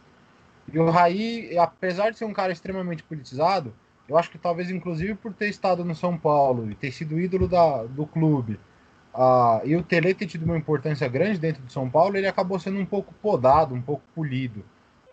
E o Raí, apesar de ser um cara extremamente politizado, eu acho que talvez, inclusive, por ter estado no São Paulo e ter sido ídolo da, do clube, uh, e o Tele ter tido uma importância grande dentro do São Paulo, ele acabou sendo um pouco podado, um pouco polido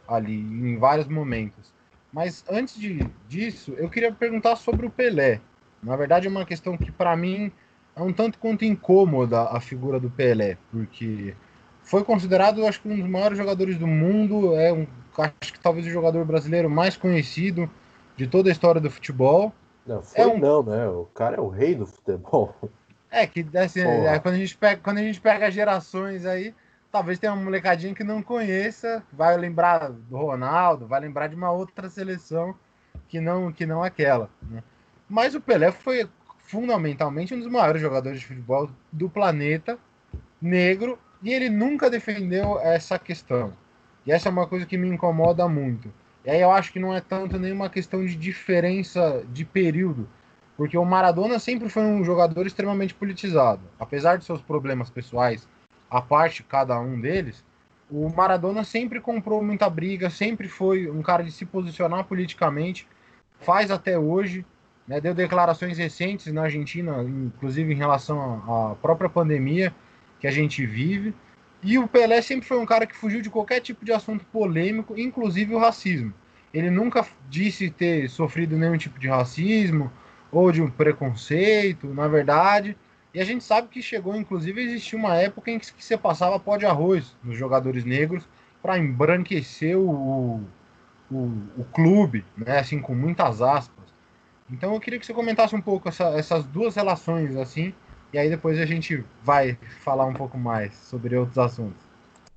ali, em vários momentos. Mas antes de, disso, eu queria perguntar sobre o Pelé. Na verdade, é uma questão que, para mim, é um tanto quanto incômoda a figura do Pelé, porque foi considerado, acho que, um dos maiores jogadores do mundo, é um, acho que talvez o jogador brasileiro mais conhecido de toda a história do futebol. Não, foi é um... não, né? O cara é o rei do futebol. É que assim, é, quando, a gente pega, quando a gente pega gerações aí, talvez tenha uma molecadinha que não conheça, vai lembrar do Ronaldo, vai lembrar de uma outra seleção que não, que não aquela. Né? Mas o Pelé foi fundamentalmente um dos maiores jogadores de futebol do planeta negro e ele nunca defendeu essa questão. E essa é uma coisa que me incomoda muito. E aí eu acho que não é tanto nenhuma questão de diferença de período, porque o Maradona sempre foi um jogador extremamente politizado. Apesar de seus problemas pessoais, a parte cada um deles, o Maradona sempre comprou muita briga, sempre foi um cara de se posicionar politicamente, faz até hoje, né, deu declarações recentes na Argentina, inclusive em relação à própria pandemia que a gente vive. E o Pelé sempre foi um cara que fugiu de qualquer tipo de assunto polêmico, inclusive o racismo. Ele nunca disse ter sofrido nenhum tipo de racismo ou de um preconceito, na verdade. E a gente sabe que chegou, inclusive, a existir uma época em que você passava pó de arroz nos jogadores negros para embranquecer o, o, o, clube, né? Assim, com muitas aspas. Então eu queria que você comentasse um pouco essa, essas duas relações, assim, e aí depois a gente vai falar um pouco mais sobre outros assuntos.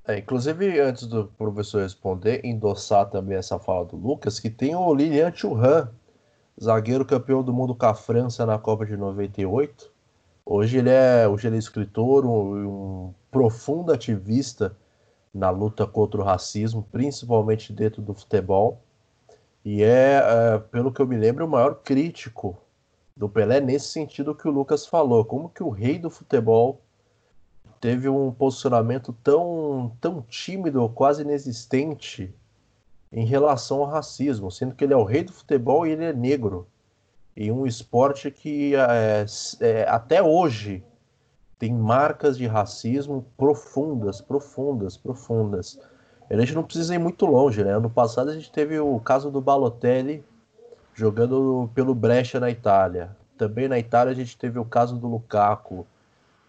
É, inclusive, antes do professor responder, endossar também essa fala do Lucas, que tem o Lilian Thuram, zagueiro campeão do mundo com a França na Copa de 98. Hoje ele é, hoje ele é escritor, um, um profundo ativista na luta contra o racismo, principalmente dentro do futebol. E é, é, pelo que eu me lembro, o maior crítico do Pelé nesse sentido que o Lucas falou. Como que o rei do futebol teve um posicionamento tão, tão tímido, quase inexistente em relação ao racismo, sendo que ele é o rei do futebol e ele é negro. Em um esporte que é, é, até hoje tem marcas de racismo profundas, profundas, profundas. A gente não precisa ir muito longe, né? Ano passado a gente teve o caso do Balotelli jogando pelo Brescia na Itália. Também na Itália a gente teve o caso do Lukaku.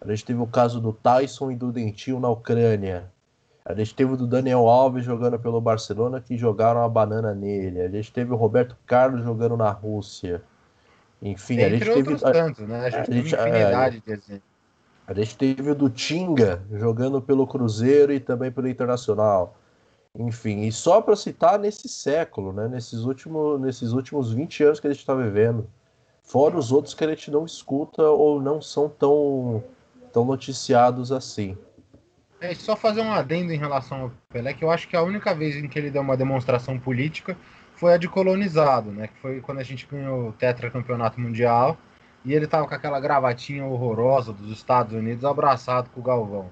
A gente teve o caso do Tyson e do Dentinho na Ucrânia. A gente teve o do Daniel Alves jogando pelo Barcelona que jogaram a banana nele. A gente teve o Roberto Carlos jogando na Rússia. Enfim, Entre a gente teve. Tantos, né? A gente, a gente, é. A gente teve o do Tinga jogando pelo Cruzeiro e também pelo Internacional. Enfim, e só para citar nesse século, né, nesses, últimos, nesses últimos 20 anos que a gente está vivendo, fora os outros que a gente não escuta ou não são tão, tão noticiados assim. É só fazer um adendo em relação ao Pelé, que eu acho que a única vez em que ele deu uma demonstração política foi a de colonizado, né? Que foi quando a gente ganhou o tetracampeonato mundial e ele tava com aquela gravatinha horrorosa dos Estados Unidos abraçado com o Galvão.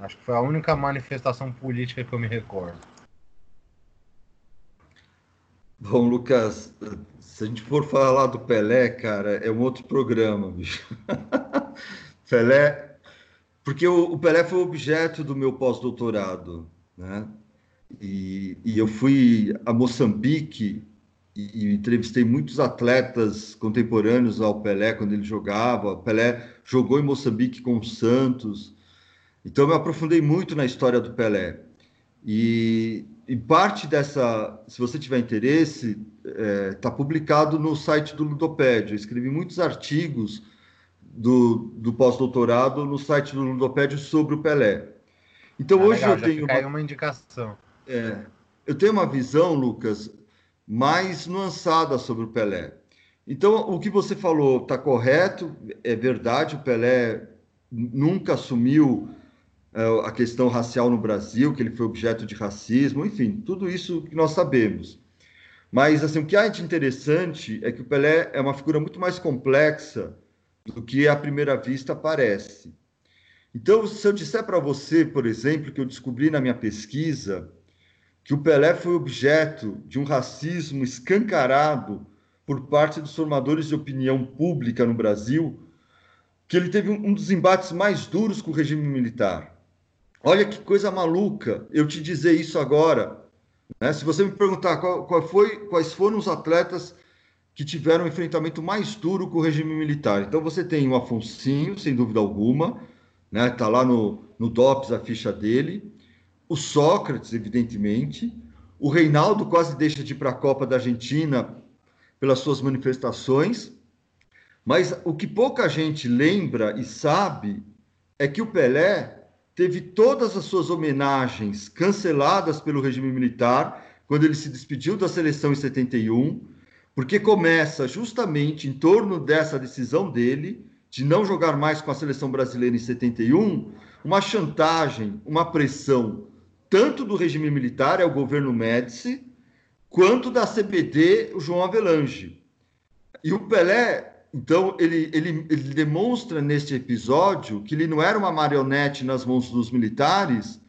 Acho que foi a única manifestação política que eu me recordo. Bom, Lucas, se a gente for falar do Pelé, cara, é um outro programa, bicho. Pelé, porque o, o, Pelé foi objeto do meu pós-doutorado, né? E, e, eu fui a Moçambique e, e, entrevistei muitos atletas contemporâneos ao Pelé quando ele jogava. O Pelé jogou em Moçambique com o Santos. Então eu me aprofundei muito na história do Pelé. E, e parte dessa, se você tiver interesse, está é, tá publicado no site do Ludopédio. Eu escrevi muitos artigos do, do pós-doutorado no site do Ludopédio sobre o Pelé. Então ah, hoje legal, eu tenho uma, uma indicação. É, eu tenho uma visão, Lucas, mais nuançada sobre o Pelé. Então o que você falou está correto, é verdade. O Pelé nunca assumiu a questão racial no Brasil, que ele foi objeto de racismo, enfim, tudo isso que nós sabemos. Mas assim, o que há de interessante é que o Pelé é uma figura muito mais complexa do que à primeira vista parece. Então, se eu disser para você, por exemplo, que eu descobri na minha pesquisa que o Pelé foi objeto de um racismo escancarado por parte dos formadores de opinião pública no Brasil, que ele teve um dos embates mais duros com o regime militar. Olha que coisa maluca eu te dizer isso agora. Né? Se você me perguntar qual, qual foi, quais foram os atletas que tiveram um enfrentamento mais duro com o regime militar. Então você tem o Afonsinho, sem dúvida alguma, né? Tá lá no, no DOPS a ficha dele. O Sócrates, evidentemente. O Reinaldo quase deixa de ir para a Copa da Argentina pelas suas manifestações. Mas o que pouca gente lembra e sabe é que o Pelé teve todas as suas homenagens canceladas pelo regime militar quando ele se despediu da seleção em 71, porque começa justamente em torno dessa decisão dele de não jogar mais com a seleção brasileira em 71, uma chantagem, uma pressão tanto do regime militar, é o governo Médici, quanto da CBD, o João Avelange. E o Pelé então, ele, ele, ele demonstra neste episódio que ele não era uma marionete nas mãos dos militares,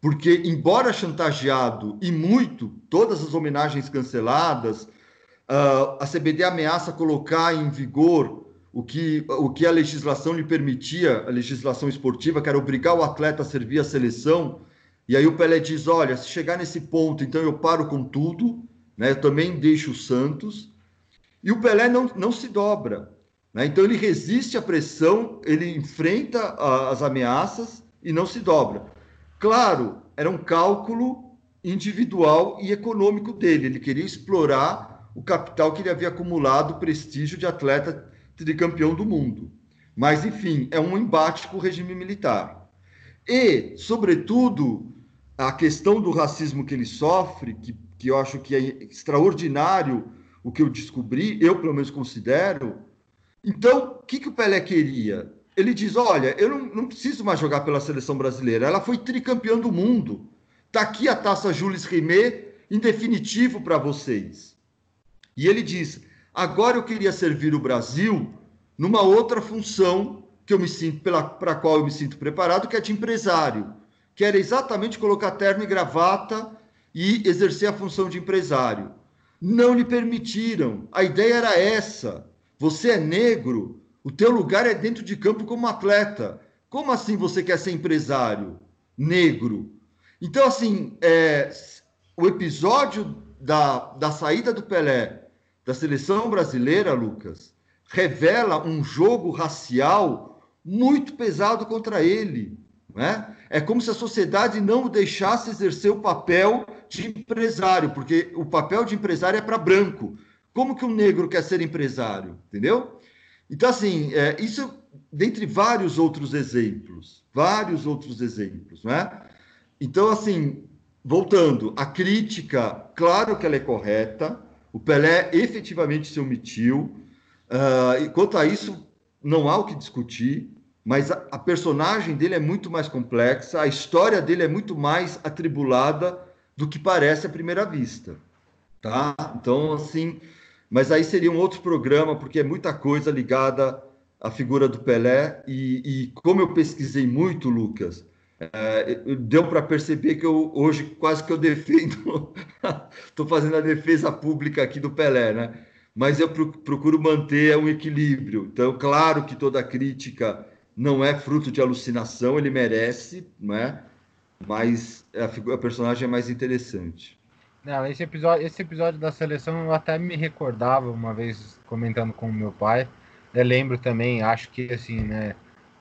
porque, embora chantageado e muito, todas as homenagens canceladas, uh, a CBD ameaça colocar em vigor o que, o que a legislação lhe permitia, a legislação esportiva, que era obrigar o atleta a servir a seleção. E aí o Pelé diz: olha, se chegar nesse ponto, então eu paro com tudo, né? eu também deixo o Santos. E o Pelé não, não se dobra. Né? Então ele resiste à pressão, ele enfrenta a, as ameaças e não se dobra. Claro, era um cálculo individual e econômico dele. Ele queria explorar o capital que ele havia acumulado, o prestígio de atleta tricampeão do mundo. Mas, enfim, é um embate com o regime militar. E, sobretudo, a questão do racismo que ele sofre, que, que eu acho que é extraordinário o que eu descobri, eu pelo menos considero. Então, o que, que o Pelé queria? ele diz: Olha, eu não, não, preciso mais jogar pela seleção brasileira. Ela foi tricampeã do mundo. Está aqui a taça Jules Rimet, em definitivo para vocês. E ele diz: Agora eu queria servir o Brasil numa outra função que eu me sinto para a qual eu me sinto preparado, que é de empresário, que era exatamente colocar terno e gravata e exercer a função de empresário. Não lhe permitiram. A ideia era essa. Você é negro, o teu lugar é dentro de campo como atleta. Como assim você quer ser empresário negro? Então, assim, é, o episódio da, da saída do Pelé da seleção brasileira, Lucas, revela um jogo racial muito pesado contra ele. Né? É como se a sociedade não o deixasse exercer o papel de empresário, porque o papel de empresário é para branco. Como que um negro quer ser empresário? Entendeu? Então, assim, é, isso dentre vários outros exemplos, vários outros exemplos, né? Então, assim, voltando, a crítica, claro que ela é correta, o Pelé efetivamente se omitiu, uh, quanto a isso, não há o que discutir, mas a, a, personagem dele é muito mais complexa, a história dele é muito mais atribulada do que parece à primeira vista, tá? Então, assim, mas aí seria um outro programa, porque é muita coisa ligada à figura do Pelé. E, e como eu pesquisei muito, Lucas, é, deu para perceber que eu hoje quase que eu defendo, estou fazendo a defesa pública aqui do Pelé, né? Mas eu procuro manter um equilíbrio. Então, claro que toda crítica não é fruto de alucinação, ele merece, não é? Mas a, figura, a personagem é mais interessante. Não, esse episódio, esse episódio da seleção eu até me recordava uma vez comentando com meu pai. Eu lembro também, acho que assim, né?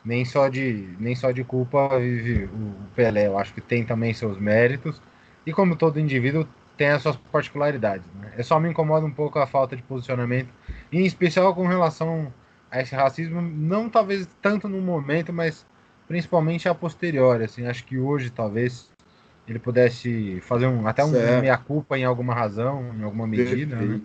Nem só de, nem só de culpa vive o Pelé. Eu acho que tem também seus méritos. E como todo indivíduo tem as suas particularidades. Né? Eu só me incomoda um pouco a falta de posicionamento, em especial com relação a esse racismo, não talvez tanto no momento, mas principalmente a posteriori. Assim, acho que hoje talvez ele pudesse fazer um, até um meia-culpa em alguma razão, em alguma medida. Perfeito, né?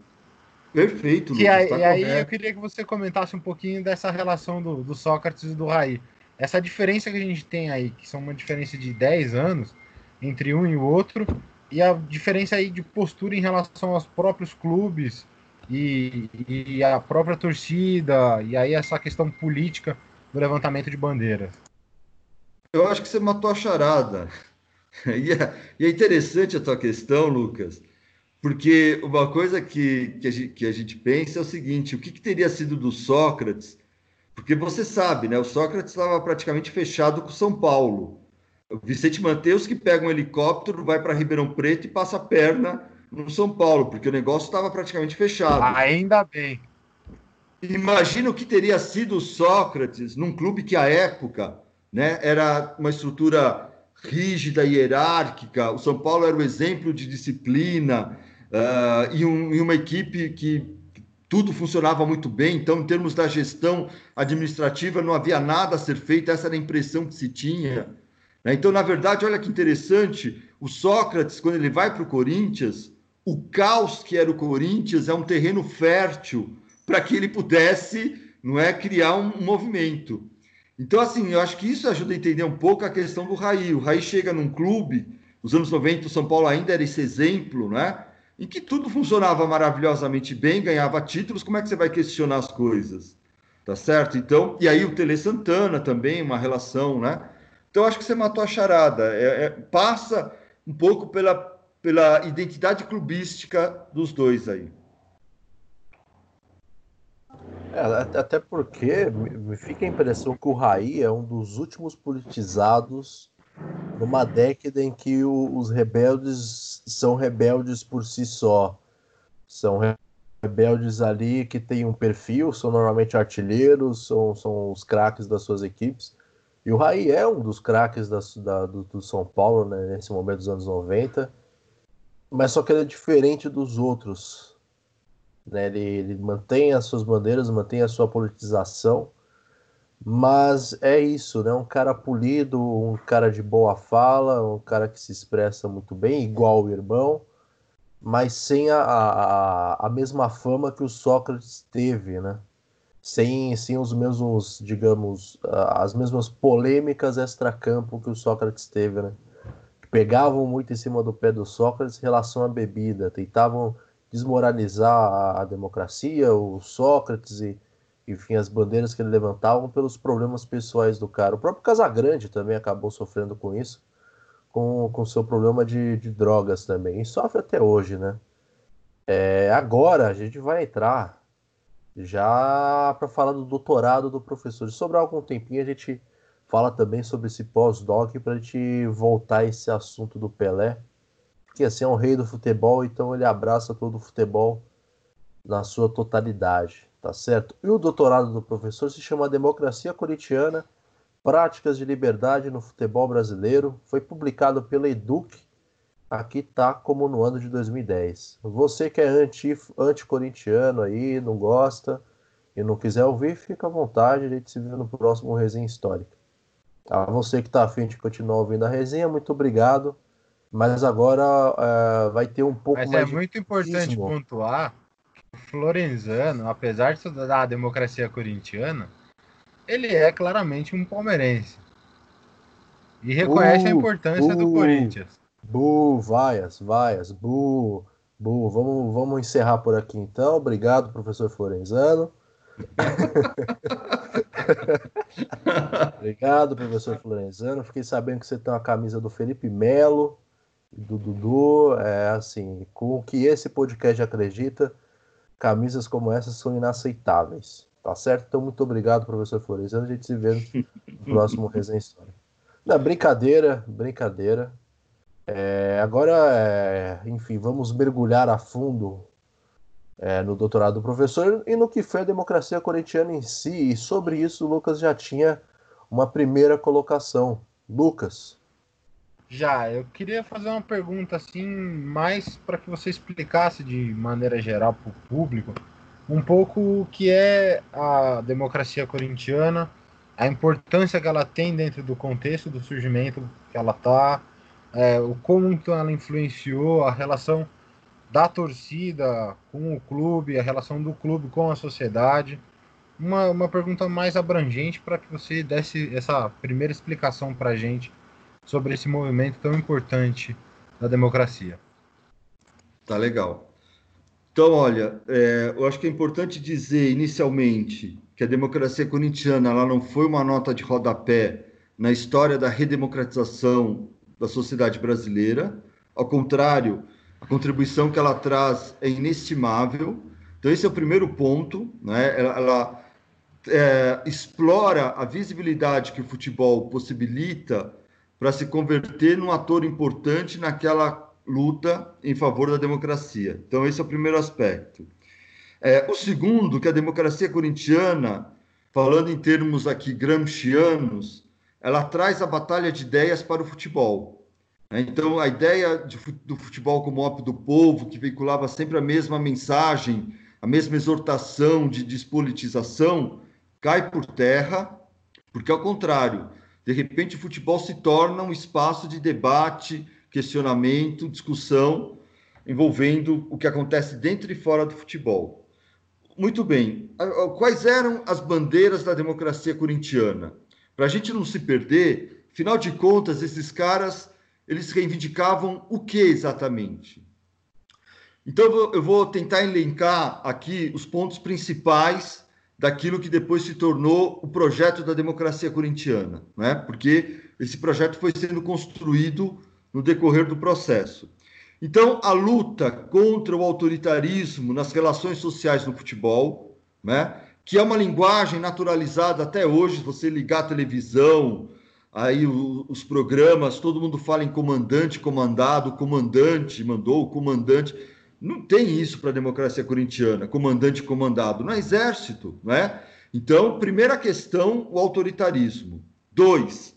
Perfeito Lucas, aí, tá e aí eu queria que você comentasse um pouquinho dessa relação do, do Sócrates e do Raí. Essa diferença que a gente tem aí, que são uma diferença de 10 anos entre um e o outro, e a diferença aí de postura em relação aos próprios clubes e, e a própria torcida, e aí essa questão política do levantamento de bandeiras. Eu acho que você matou a charada. E é, e é, interessante a tua questão, Lucas, porque uma coisa que, que, a, gente, que a gente pensa é o seguinte: o que, que, teria sido do Sócrates? Porque você sabe, né? O Sócrates estava praticamente fechado com São Paulo. O Vicente Mateus que pega um helicóptero, vai para Ribeirão Preto e passa a perna no São Paulo, porque o negócio estava praticamente fechado. Ainda bem. Imagina o que teria sido o Sócrates num clube que, à época, né, era uma estrutura rígida e hierárquica. O São Paulo era o exemplo de disciplina uh, e, um, e uma equipe que tudo funcionava muito bem. Então, em termos da gestão administrativa, não havia nada a ser feito. Essa era a impressão que se tinha. Né? Então, na verdade, olha que interessante. O Sócrates, quando ele vai para o Corinthians, o caos que era o Corinthians é um terreno fértil para que ele pudesse, não é, criar um movimento. Então, assim, eu acho que isso ajuda a entender um pouco a questão do Raí. O Raí chega num clube, nos anos 90, o São Paulo ainda era esse exemplo, né? Em que tudo funcionava maravilhosamente bem, ganhava títulos, como é que você vai questionar as coisas? Tá certo? Então, e aí o Tele Santana também, uma relação, né? Então, acho que você matou a charada. É, é, passa um pouco pela, pela identidade clubística dos dois aí. É, até porque me fica a impressão que o Raí é um dos últimos politizados numa década em que o, os rebeldes são rebeldes por si só. São rebeldes ali que têm um perfil, são normalmente artilheiros, são, são os craques das suas equipes. E o Raí é um dos craques da, da, do, do, São Paulo né, nesse momento dos anos 90, mas só que ele é diferente dos outros. Né? Ele, ele mantém as suas bandeiras, mantém a sua politização, mas é isso, né? Um cara polido, um cara de boa fala, um cara que se expressa muito bem, igual o irmão, mas sem a, a, a mesma fama que o Sócrates teve, né? Sem, sem os mesmos, digamos, as mesmas polêmicas extra-campo que o Sócrates teve, né? Pegavam muito em cima do pé do Sócrates em relação à bebida, tentavam desmoralizar a, democracia, o Sócrates e enfim, as bandeiras que ele levantava pelos problemas pessoais do cara. O próprio Casagrande também acabou sofrendo com isso, com o seu problema de, de, drogas também. E sofre até hoje, né? É, agora a gente vai entrar já para falar do doutorado do professor. Se sobrar algum tempinho, a gente fala também sobre esse pós-doc para a gente voltar a esse assunto do Pelé. Porque assim é um rei do futebol, então ele abraça todo o futebol na sua totalidade tá certo? E o doutorado do professor se chama Democracia Corintiana, Práticas de Liberdade no Futebol Brasileiro, foi publicado pela Educ, aqui tá como no ano de 2010. Você que é anti, anti-corintiano aí, não gosta e não quiser ouvir, fica à vontade, a gente se vê no próximo Resenha Histórica. A você que está afim de continuar ouvindo a resenha, muito obrigado. Mas agora uh, vai ter um pouco Mas mais. Mas é muito importante pontuar Florenzano, apesar de estudar a democracia corintiana, ele é claramente um palmeirense. E reconhece uh, a importância uh, do Corinthians. Bu, vaias, vaias, bu, bu. Vamos, vamos encerrar por aqui então. Obrigado, professor Florenzano. Obrigado, professor Florenzano. Fiquei sabendo que você tem uma camisa do Felipe Melo, do Dudu. É assim, com o que esse podcast acredita, Camisas como essas são inaceitáveis. Tá certo? Então, muito obrigado, professor Floresano. A gente se vê no próximo Resenha História. Não, brincadeira, brincadeira. É, agora, é, enfim, vamos mergulhar a fundo é, no doutorado do professor e no que foi a democracia corintiana em si. E sobre isso, o Lucas já tinha uma primeira colocação. Lucas, já, eu queria fazer uma pergunta assim, mais para que você explicasse de maneira geral para o público um pouco o que é a democracia corintiana, a importância que ela tem dentro do contexto do surgimento que ela está, é, o como então ela influenciou a relação da torcida com o clube, a relação do clube com a sociedade. Uma, uma pergunta mais abrangente para que você desse essa primeira explicação para a gente sobre esse movimento tão importante da democracia. Tá legal. Então, olha, é, eu acho que é importante dizer inicialmente que a democracia corintiana ela não foi uma nota de rodapé na história da redemocratização da sociedade brasileira. Ao contrário, a contribuição que ela traz é inestimável. Então, esse é o primeiro ponto. Né? Ela, ela é, explora a visibilidade que o futebol possibilita para se converter num ator importante naquela luta em favor da democracia. Então, esse é o primeiro aspecto. É, o segundo, que a democracia corintiana, falando em termos aqui gramscianos, ela traz a batalha de ideias para o futebol. Né? Então, a ideia de, do futebol como ópio do povo, que veiculava sempre a mesma mensagem, a mesma exortação de despolitização, cai por terra, porque, ao contrário, de repente, o futebol se torna um espaço de debate, questionamento, discussão, envolvendo o que acontece dentro e fora do futebol. Muito bem. Quais eram as bandeiras da democracia corintiana? Para a gente não se perder, afinal de contas, esses caras eles reivindicavam o que exatamente? Então eu vou tentar elencar aqui os pontos principais daquilo que depois se tornou o projeto da democracia corintiana, né? Porque esse projeto foi sendo construído no decorrer do processo. Então, a luta contra o autoritarismo nas relações sociais no futebol, né, que é uma linguagem naturalizada até hoje, você ligar a televisão, aí os programas, todo mundo fala em comandante, comandado, comandante mandou, comandante. Não tem isso para a democracia corintiana, comandante comandado, no exército, não é? Então, primeira questão, o autoritarismo. Dois,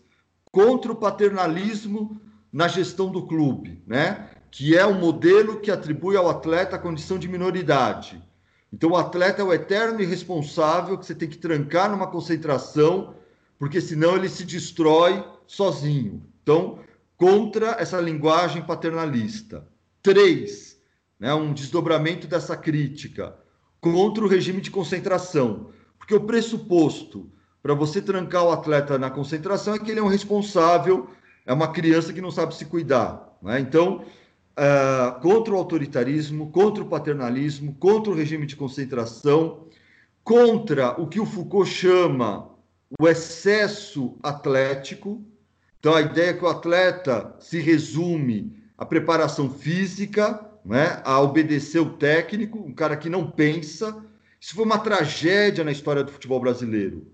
contra o paternalismo na gestão do clube, né? Que é um modelo que atribui ao atleta a condição de minoridade. Então, o atleta é o eterno irresponsável que você tem que trancar numa concentração, porque senão ele se destrói sozinho. Então, contra essa linguagem paternalista. Três, né, um desdobramento dessa crítica contra o regime de concentração. Porque o pressuposto para você trancar o atleta na concentração é que ele é um responsável, é uma criança que não sabe se cuidar. Né? Então, uh, contra o autoritarismo, contra o paternalismo, contra o regime de concentração, contra o que o Foucault chama o excesso atlético. Então, a ideia é que o atleta se resume à preparação física, né? a obedecer o técnico, um cara que não pensa. Isso foi uma tragédia na história do futebol brasileiro.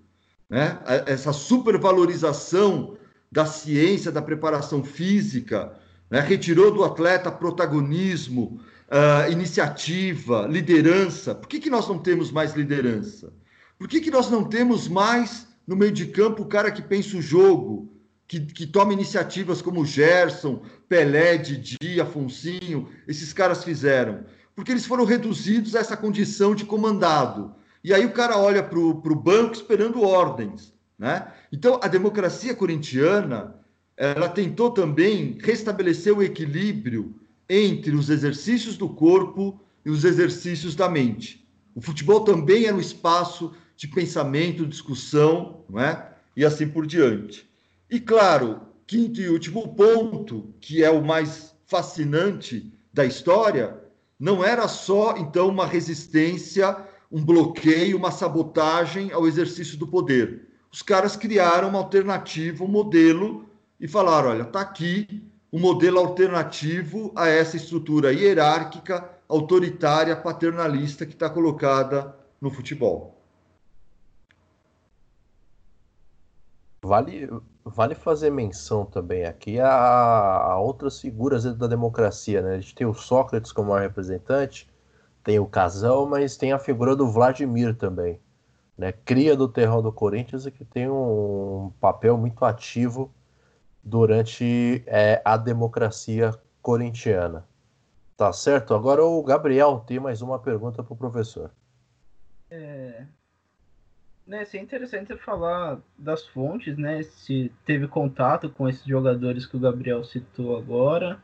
Né? Essa supervalorização da ciência, da preparação física, né? retirou do atleta protagonismo, uh, iniciativa, liderança. Por que, que nós não temos mais liderança? Por que, que nós não temos mais no meio de campo o cara que pensa o jogo, que, que toma iniciativas como Gerson, Pelé, Didi, Afonsinho, esses caras fizeram? Porque eles foram reduzidos a essa condição de comandado. E aí o cara olha para o banco esperando ordens. Né? Então, a democracia corintiana ela tentou também restabelecer o equilíbrio entre os exercícios do corpo e os exercícios da mente. O futebol também era um espaço de pensamento, discussão, não é? e assim por diante. E claro, quinto e último ponto, que é o mais fascinante da história, não era só então uma resistência um bloqueio, uma sabotagem ao exercício do poder. Os caras criaram uma alternativa, um modelo, e falaram: olha, está aqui um modelo alternativo a essa estrutura hierárquica, autoritária, paternalista que está colocada no futebol. Vale, vale fazer menção também aqui a, a outras figuras da democracia. Né? A gente tem o Sócrates como representante, tem o Casão, mas tem a figura do Vladimir também, né? Cria do terror do Corinthians e que tem um papel muito ativo durante é, a democracia corintiana. Tá certo? Agora o Gabriel tem mais uma pergunta para o professor. É, né, é interessante falar das fontes, né? Se teve contato com esses jogadores que o Gabriel citou agora,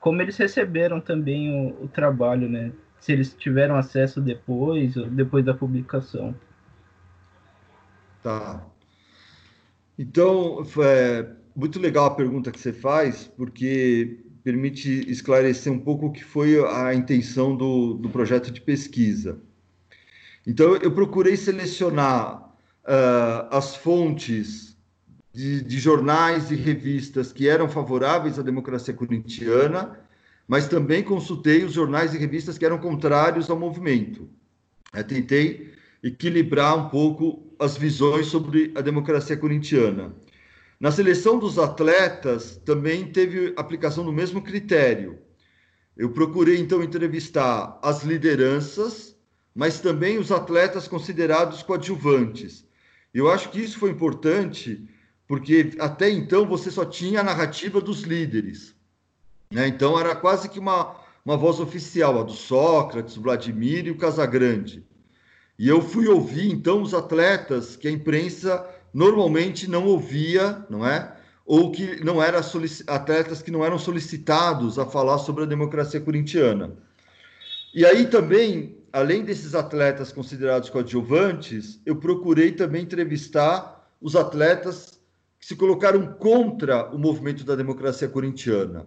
como eles receberam também o, o trabalho, né? se eles tiveram acesso depois, depois da publicação. Tá. Então, é muito legal a pergunta que você faz, porque permite esclarecer um pouco o que foi a intenção do, do projeto de pesquisa. Então, eu procurei selecionar uh, as fontes de, de jornais e revistas que eram favoráveis à democracia corintiana mas também consultei os jornais e revistas que eram contrários ao movimento. Eu tentei equilibrar um pouco as visões sobre a democracia corintiana. Na seleção dos atletas, também teve aplicação do mesmo critério. Eu procurei, então, entrevistar as lideranças, mas também os atletas considerados coadjuvantes. Eu acho que isso foi importante, porque até então você só tinha a narrativa dos líderes. Né? Então era quase que uma, uma voz oficial, a do Sócrates, o Vladimir e o Casagrande. E eu fui ouvir então os atletas que a imprensa normalmente não ouvia, não é? Ou que não eram atletas que não eram solicitados a falar sobre a democracia corintiana. E aí também, além desses atletas considerados coadjuvantes, eu procurei também entrevistar os atletas que se colocaram contra o movimento da democracia corintiana.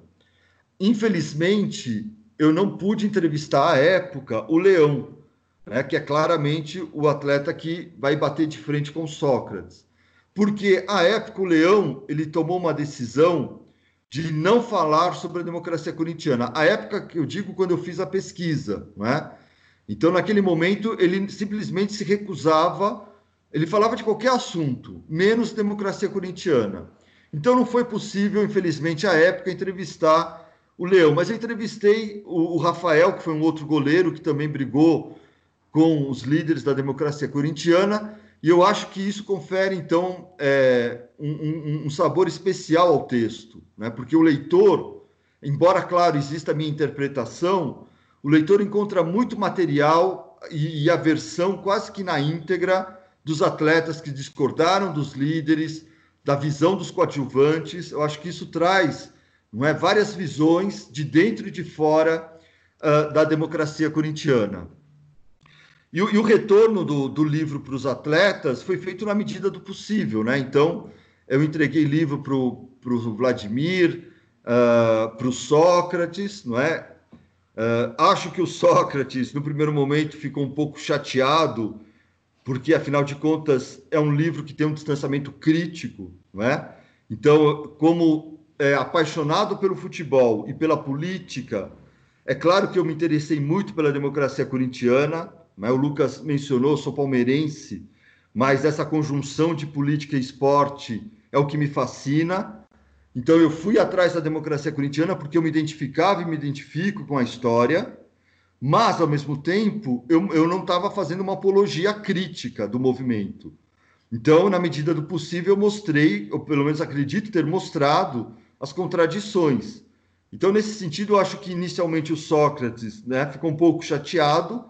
Infelizmente, eu não pude entrevistar à época o Leão, né, que é claramente o atleta que vai bater de frente com Sócrates. porque à época o Leão ele tomou uma decisão de não falar sobre a democracia corintiana. A época que eu digo quando eu fiz a pesquisa, não é? Então naquele momento ele simplesmente se recusava, ele falava de qualquer assunto, menos democracia corintiana. Então não foi possível, infelizmente, à época entrevistar o Leão, mas eu entrevistei o, o Rafael, que foi um outro goleiro que também brigou com os líderes da democracia corintiana, e eu acho que isso confere, então, é, um, um, sabor especial ao texto, né? porque o leitor, embora, claro, exista a minha interpretação, o leitor encontra muito material e, e a versão quase que na íntegra dos atletas que discordaram dos líderes, da visão dos coadjuvantes. Eu acho que isso traz não é, várias visões de dentro e de fora uh, da democracia corintiana. E o, e o retorno do, do livro para os atletas foi feito na medida do possível, né? Então, eu entreguei livro para o Vladimir, uh, para o Sócrates, não é? Uh, acho que o Sócrates, no primeiro momento, ficou um pouco chateado, porque, afinal de contas, é um livro que tem um distanciamento crítico, não é? Então, como é, apaixonado pelo futebol e pela política, é claro que eu me interessei muito pela democracia corintiana, né? O Lucas mencionou, sou palmeirense, mas essa conjunção de política e esporte é o que me fascina. Então eu fui atrás da democracia corintiana porque eu me identificava e me identifico com a história, mas ao mesmo tempo eu, eu não estava fazendo uma apologia crítica do movimento. Então, na medida do possível, eu mostrei, ou pelo menos acredito ter mostrado, as contradições. Então, nesse sentido, eu acho que inicialmente o Sócrates né, ficou um pouco chateado,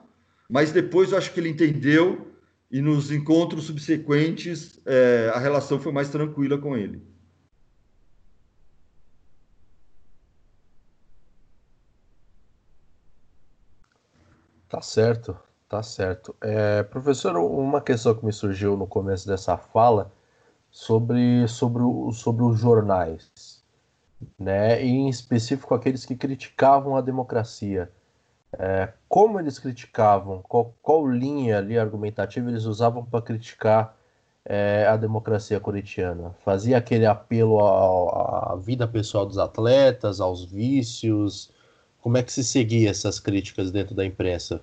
mas depois eu acho que ele entendeu e nos encontros subsequentes é, a relação foi mais tranquila com ele. Tá certo, tá certo. É, professor, uma questão que me surgiu no começo dessa fala sobre, sobre, o, sobre os jornais, né? Em específico aqueles que criticavam a democracia. É, como eles criticavam, qual, qual, linha ali argumentativa eles usavam para criticar é, a democracia corintiana? Fazia aquele apelo à vida pessoal dos atletas, aos vícios? Como é que se seguia essas críticas dentro da imprensa?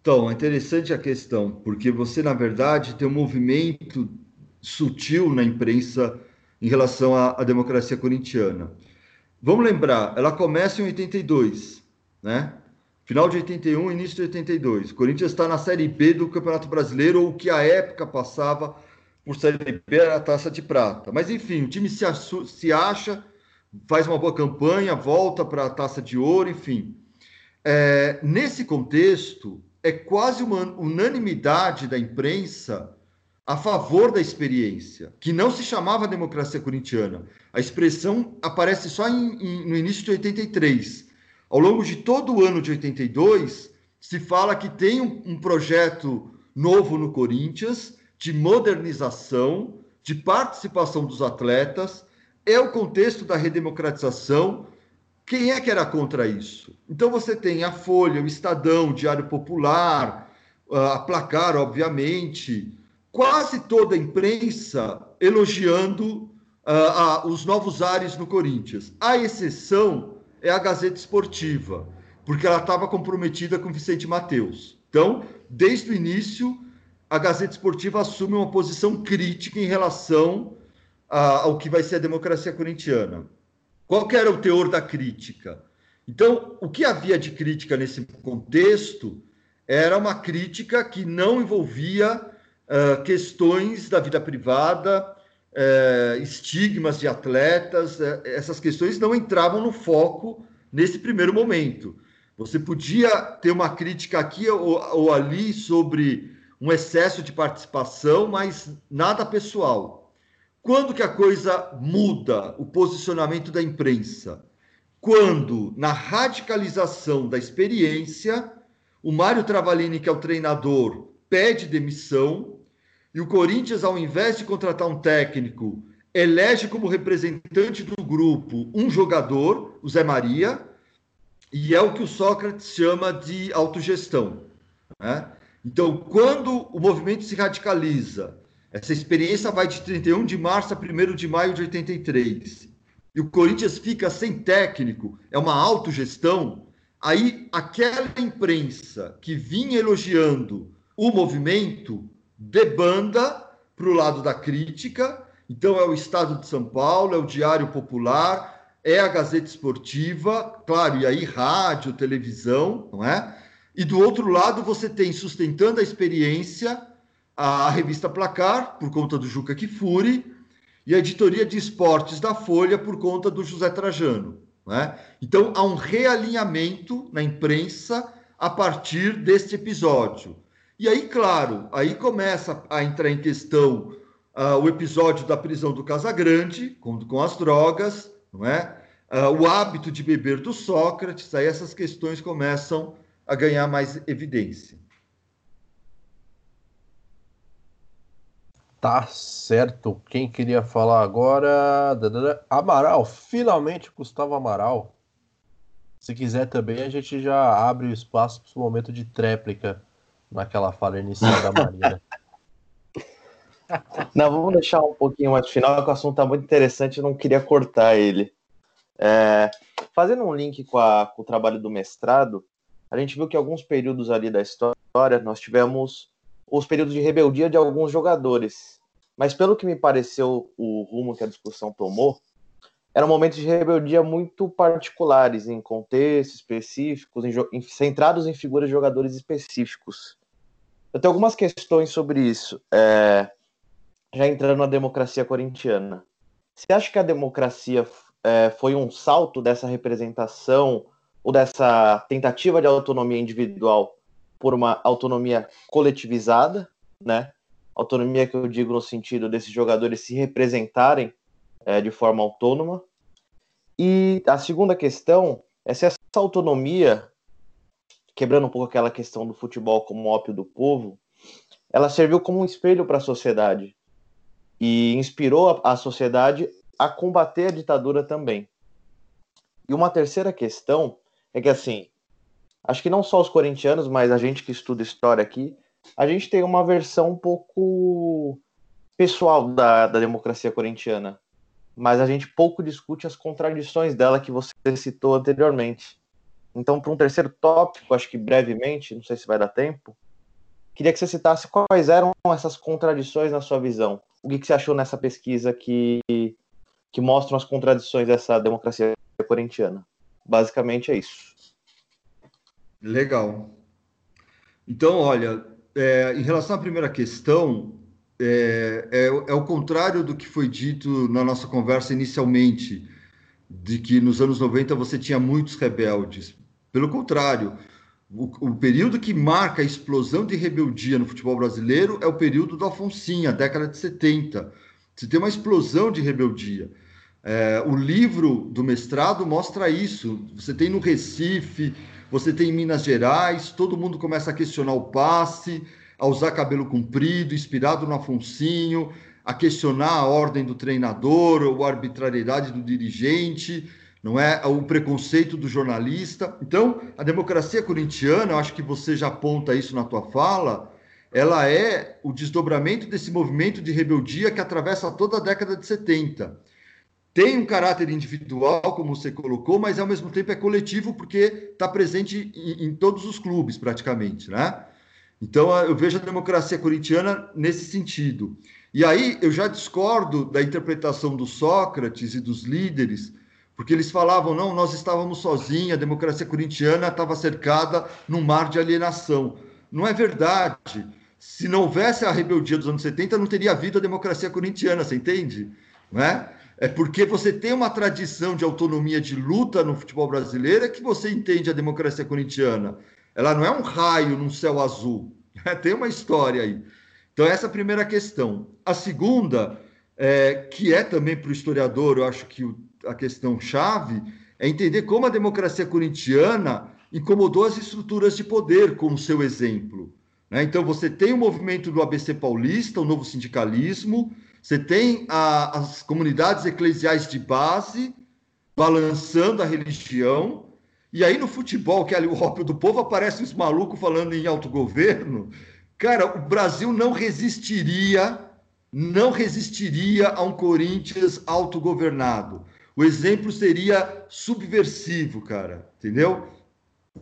Então, é interessante a questão, porque você, na verdade, tem um movimento sutil na imprensa em relação à, à democracia corintiana. Vamos lembrar, ela começa em 82 né? Final de 81, início de 82. O Corinthians está na Série B do Campeonato Brasileiro, ou o que a época passava por Série B era a taça de prata. Mas enfim, o time se, se acha, faz uma boa campanha, volta para a taça de ouro, enfim. É, nesse contexto, é quase uma unanimidade da imprensa a favor da experiência, que não se chamava democracia corintiana. A expressão aparece só em, em, no início de 83 ao longo de todo o ano de 82, se fala que tem um, um projeto novo no Corinthians de modernização, de participação dos atletas, é o contexto da redemocratização. Quem é que era contra isso? Então você tem a Folha, o Estadão, o Diário Popular, a Placar, obviamente, quase toda a imprensa elogiando uh, os novos ares no Corinthians. A exceção é a Gazeta Esportiva, porque ela estava comprometida com Vicente Mateus. Então, desde o início, a Gazeta Esportiva assume uma posição crítica em relação a, ao que vai ser a democracia corintiana. Qual era o teor da crítica? Então, o que havia de crítica nesse contexto era uma crítica que não envolvia uh, questões da vida privada, é, estigmas de atletas, é, essas questões não entravam no foco nesse primeiro momento. Você podia ter uma crítica aqui ou, ou ali sobre um excesso de participação, mas nada pessoal. Quando que a coisa muda o posicionamento da imprensa? Quando, na radicalização da experiência, o Mário Travalini, que é o treinador, pede demissão e o Corinthians, ao invés de contratar um técnico, elege como representante do grupo um jogador, o Zé Maria, e é o que o Sócrates chama de autogestão. Né? Então, quando o movimento se radicaliza Essa experiência vai de 31 de março a 1 de maio de 83. E o Corinthians fica sem técnico, é uma autogestão. Aí aquela imprensa que vinha elogiando o movimento debanda para o lado da crítica. Então é o Estado de São Paulo, é o Diário Popular, é a Gazeta Esportiva, claro, e aí rádio, televisão, não é? E do outro lado você tem sustentando a experiência a revista Placar, por conta do Juca Kifuri, e a editoria de esportes da Folha, por conta do José Trajano. Né? Então, há um realinhamento na imprensa a partir deste episódio. E aí, claro, aí começa a entrar em questão uh, o episódio da prisão do Casagrande, com, com as drogas, não é? Uh, o hábito de beber do Sócrates, aí essas questões começam a ganhar mais evidência. Tá certo. Quem queria falar agora? Amaral, finalmente Gustavo Amaral. Se quiser também, a gente já abre o espaço para o momento de tréplica naquela fala inicial da Marina. Não, vamos deixar um pouquinho mais final, que o assunto está muito interessante, eu não queria cortar ele. É, fazendo um link com, a, com o trabalho do mestrado, a gente viu que alguns períodos ali da história nós tivemos os períodos de rebeldia de alguns jogadores. Mas pelo que me pareceu o rumo que a discussão tomou, eram momentos de rebeldia muito particulares, em contextos específicos, em, em, centrados em figuras de jogadores específicos. Eu tenho algumas questões sobre isso, é, já entrando na democracia corintiana. Você acha que a democracia é, foi um salto dessa representação ou dessa tentativa de autonomia individual por uma autonomia coletivizada, né? Autonomia que eu digo no sentido desses jogadores se representarem é, de forma autônoma. E a segunda questão é se essa autonomia, quebrando um pouco aquela questão do futebol como ópio do povo, ela serviu como um espelho para a sociedade e inspirou a, a sociedade a combater a ditadura também. E uma terceira questão é que, assim, acho que não só os corintianos, mas a gente que estuda história aqui, a gente tem uma versão um pouco pessoal da, da democracia corintiana. Mas a gente pouco discute as contradições dela que você citou anteriormente. Então, para um terceiro tópico, acho que brevemente, não sei se vai dar tempo, queria que você citasse quais eram essas contradições na sua visão. O que, que você achou nessa pesquisa que, que mostram as contradições dessa democracia corintiana? Basicamente é isso. Legal. Então, olha, é, em relação à primeira questão, é, é, é o contrário do que foi dito na nossa conversa inicialmente, de que nos anos 90 você tinha muitos rebeldes. Pelo contrário, o, o, período que marca a explosão de rebeldia no futebol brasileiro é o período do Alfonsinha, década de 70. Você tem uma explosão de rebeldia. É, o livro do mestrado mostra isso. Você tem no Recife, você tem em Minas Gerais, todo mundo começa a questionar o passe, a usar cabelo comprido, inspirado no Afonsinho, a questionar a ordem do treinador, ou a arbitrariedade do dirigente, não é? O preconceito do jornalista. Então, a democracia corintiana, eu acho que você já aponta isso na tua fala, ela é o desdobramento desse movimento de rebeldia que atravessa toda a década de 70 tem um caráter individual, como você colocou, mas ao mesmo tempo é coletivo porque está presente em, em, todos os clubes, praticamente, né? Então eu vejo a democracia corintiana nesse sentido. E aí eu já discordo da interpretação do Sócrates e dos líderes, porque eles falavam, não, nós estávamos sozinhos, a democracia corintiana estava cercada num mar de alienação. Não é verdade. Se não houvesse a rebeldia dos anos 70, não teria havido a democracia corintiana, você entende? Não é? É porque você tem uma tradição de autonomia de luta no futebol brasileiro é que você entende a democracia corintiana. Ela não é um raio num céu azul. Né? Tem uma história aí. Então, essa é a primeira questão. A segunda, é, que é também para o historiador, eu acho que o, a questão chave, é entender como a democracia corintiana incomodou as estruturas de poder, como seu exemplo. Né? Então, você tem o movimento do ABC Paulista, o novo sindicalismo, você tem a, as comunidades eclesiais de base balançando a religião, e aí no futebol, que é ali o ópio do povo, aparece os malucos falando em autogoverno. Cara, o Brasil não resistiria não resistiria a um Corinthians autogovernado. O exemplo seria subversivo, cara, entendeu?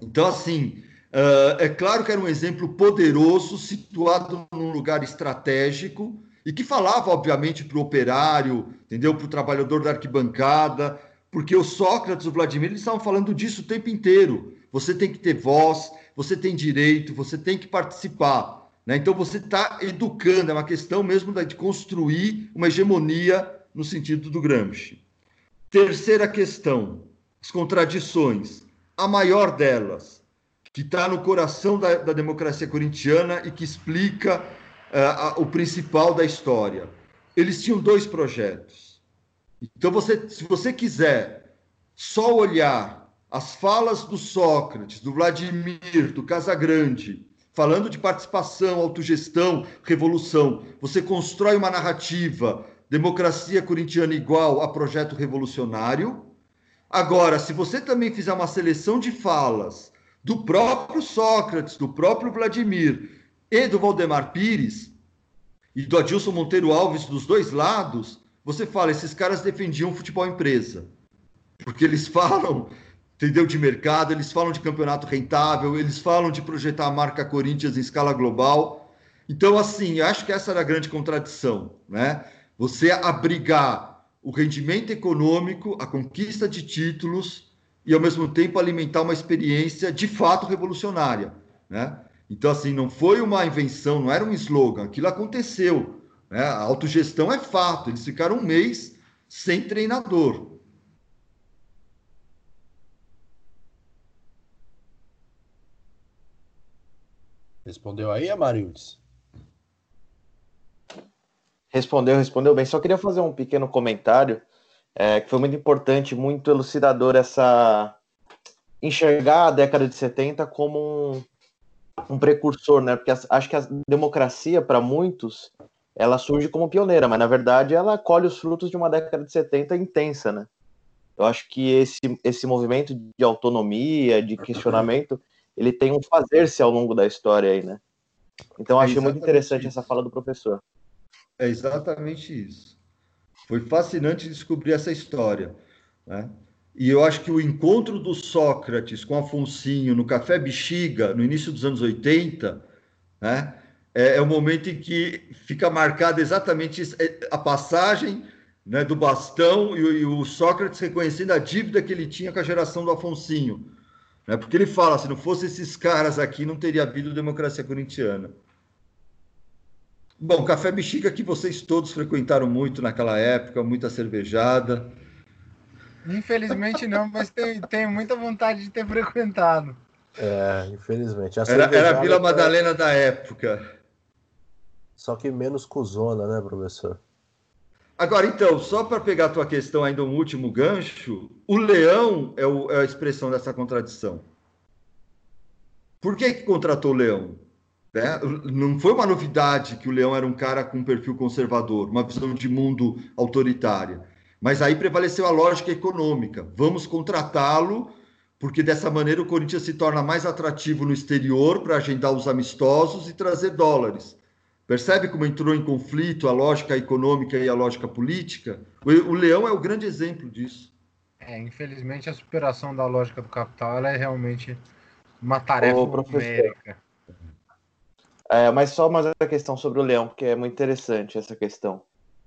Então, assim, uh, é claro que era um exemplo poderoso, situado num lugar estratégico, e que falava, obviamente, para o operário, entendeu? Para o trabalhador da arquibancada, porque o Sócrates o Vladimir eles estavam falando disso o tempo inteiro. Você tem que ter voz, você tem direito, você tem que participar. Né? Então você está educando, é uma questão mesmo de construir uma hegemonia no sentido do Gramsci. Terceira questão, as contradições. A maior delas, que está no coração da, da, democracia corintiana e que explica uh, o principal da história. Eles tinham dois projetos. Então, você, se você quiser só olhar as falas do Sócrates, do Vladimir, do Casagrande, falando de participação, autogestão, revolução, você constrói uma narrativa democracia corintiana igual a projeto revolucionário. Agora, se você também fizer uma seleção de falas do próprio Sócrates, do próprio Vladimir e do Valdemar Pires e do Adilson Monteiro Alves dos dois lados, você fala, esses caras defendiam futebol empresa. Porque eles falam, entendeu, de mercado, eles falam de campeonato rentável, eles falam de projetar a marca Corinthians em escala global. Então, assim, acho que essa era a grande contradição, né? Você abrigar o rendimento econômico, a conquista de títulos e, ao mesmo tempo, alimentar uma experiência de fato revolucionária. Né? Então, assim, não foi uma invenção, não era um slogan, aquilo aconteceu. Né? A autogestão é fato, eles ficaram um mês sem treinador. Respondeu aí, Amarildes? Respondeu, respondeu bem. Só queria fazer um pequeno comentário, é, que foi muito importante, muito elucidador essa enxergar a década de 70 como um, um precursor, né? Porque acho que a democracia, para muitos, ela surge como pioneira, mas na verdade ela colhe os frutos de uma década de 70 intensa, né? Eu acho que esse, esse movimento de autonomia, de questionamento, ele tem um fazer-se ao longo da história aí, né? Então achei muito interessante essa fala do professor. É exatamente isso. Foi fascinante descobrir essa história. Né? E eu acho que o encontro do Sócrates com Afonsinho no Café Bexiga, no início dos anos 80, né? é, é o momento em que fica marcada exatamente é, a passagem né, do bastão e, e, o Sócrates reconhecendo a dívida que ele tinha com a geração do Afonsinho. Né? Porque ele fala: se não fosse esses caras aqui, não teria havido democracia corintiana. Bom, Café Bexiga que vocês todos frequentaram muito naquela época, muita cervejada. Infelizmente não, mas tenho, tenho muita vontade de ter frequentado. É, infelizmente. A era, era a Vila Madalena da época. Só que menos cuzona, né, professor? Agora, então, só para pegar a tua questão ainda um último gancho, o leão é, o, é a expressão dessa contradição. Por que, que contratou o leão? Né? Não foi uma novidade que o Leão era um cara com um perfil conservador, uma visão de mundo autoritária. Mas aí prevaleceu a lógica econômica. Vamos contratá-lo, porque dessa maneira o Corinthians se torna mais atrativo no exterior para agendar os amistosos e trazer dólares. Percebe como entrou em conflito a lógica econômica e a lógica política? O, Leão é o grande exemplo disso. É, infelizmente a superação da lógica do capital é realmente uma tarefa Ô, numérica. É, mas só mais uma questão sobre o Leão, porque é muito interessante essa questão,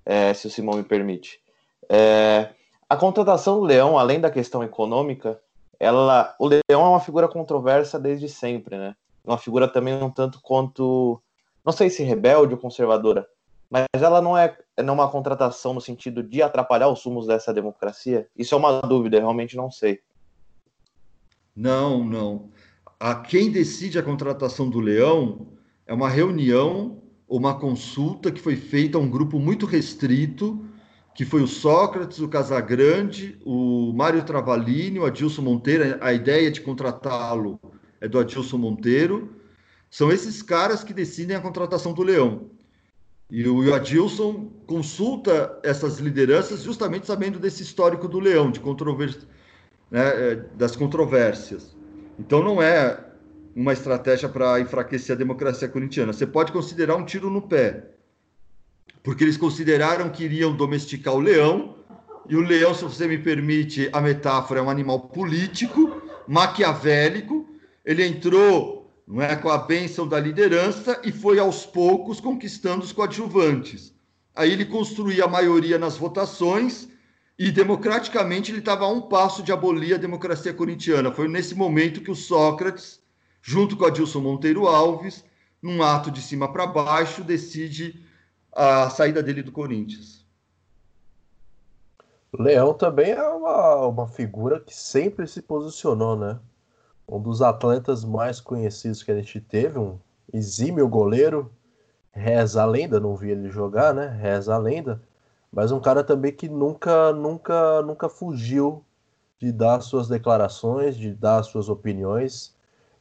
é, se o Simão me permite. É, a contratação do Leão, além da questão econômica, ela, o Leão é uma figura controversa desde sempre, né? Uma figura também um tanto quanto, não sei se rebelde ou conservadora, mas ela não é, não é uma contratação no sentido de atrapalhar os sumos dessa democracia? Isso é uma dúvida, realmente não sei. Não, não. A quem decide a contratação do Leão é uma reunião uma consulta que foi feita a um grupo muito restrito, que foi o Sócrates, o Casagrande, o Mário Travalini, o Adilson Monteiro. A ideia de contratá-lo é do Adilson Monteiro. São esses caras que decidem a contratação do Leão. E o Adilson consulta essas lideranças justamente sabendo desse histórico do Leão, de. Né, é, das controvérsias. Então não é uma estratégia para enfraquecer a democracia corintiana. Você pode considerar um tiro no pé, porque eles consideraram que iriam domesticar o leão, e o leão, se você me permite a metáfora, é um animal político, maquiavélico. Ele entrou não é, com a bênção da liderança e foi aos poucos conquistando os coadjuvantes. Aí ele construía a maioria nas votações e democraticamente ele estava a um passo de abolir a democracia corintiana. Foi nesse momento que o Sócrates, junto com Adilson Monteiro Alves, num ato de cima para baixo, decide a saída dele do Corinthians. Leão também é uma, uma figura que sempre se posicionou, né? Um dos atletas mais conhecidos que a gente teve, um exímio goleiro, reza a lenda, não vi ele jogar, né? Reza a lenda, mas um cara também que nunca, nunca, nunca fugiu de dar suas declarações, de dar suas opiniões.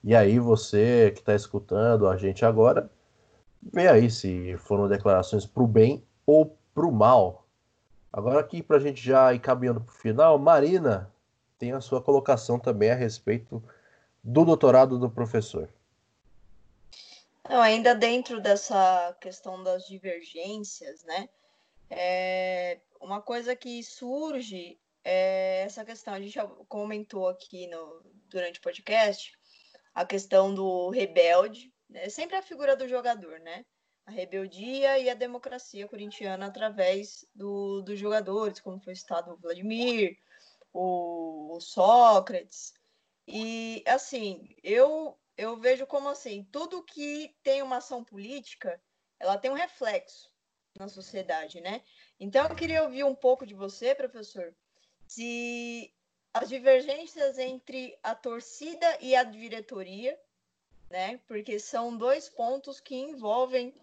E aí você que está escutando a gente agora, vê aí se foram declarações para o bem ou para o mal. Agora aqui para a gente já ir caminhando para o final, Marina tem a sua colocação também a respeito do doutorado do professor. Não, ainda dentro dessa questão das divergências, né? É, uma coisa que surge é essa questão, a gente já comentou aqui no, durante o podcast, a questão do rebelde, né? sempre a figura do jogador, né? A rebeldia e a democracia corintiana através do, dos jogadores, como foi citado o Vladimir, o, o Sócrates. E, assim, eu, eu vejo como assim, tudo que tem uma ação política, ela tem um reflexo na sociedade, né? Então, eu queria ouvir um pouco de você, professor, se as divergências entre a torcida e a diretoria, né? Porque são dois pontos que envolvem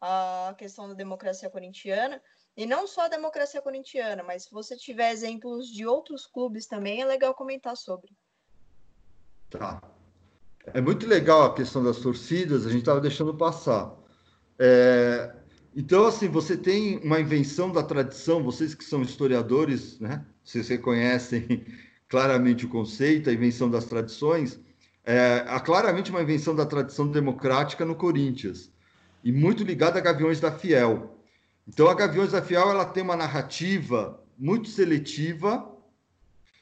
a questão da democracia corintiana. E não só a democracia corintiana, mas se você tiver exemplos de outros clubes também, é legal comentar sobre. Tá. É muito legal a questão das torcidas, a gente estava deixando passar. É, então, assim, você tem uma invenção da tradição, vocês que são historiadores, né? Vocês reconhecem claramente o conceito, a invenção das tradições. É, há claramente uma invenção da tradição democrática no Corinthians, e muito ligada a Gaviões da Fiel. Então, a Gaviões da Fiel ela tem uma narrativa muito seletiva,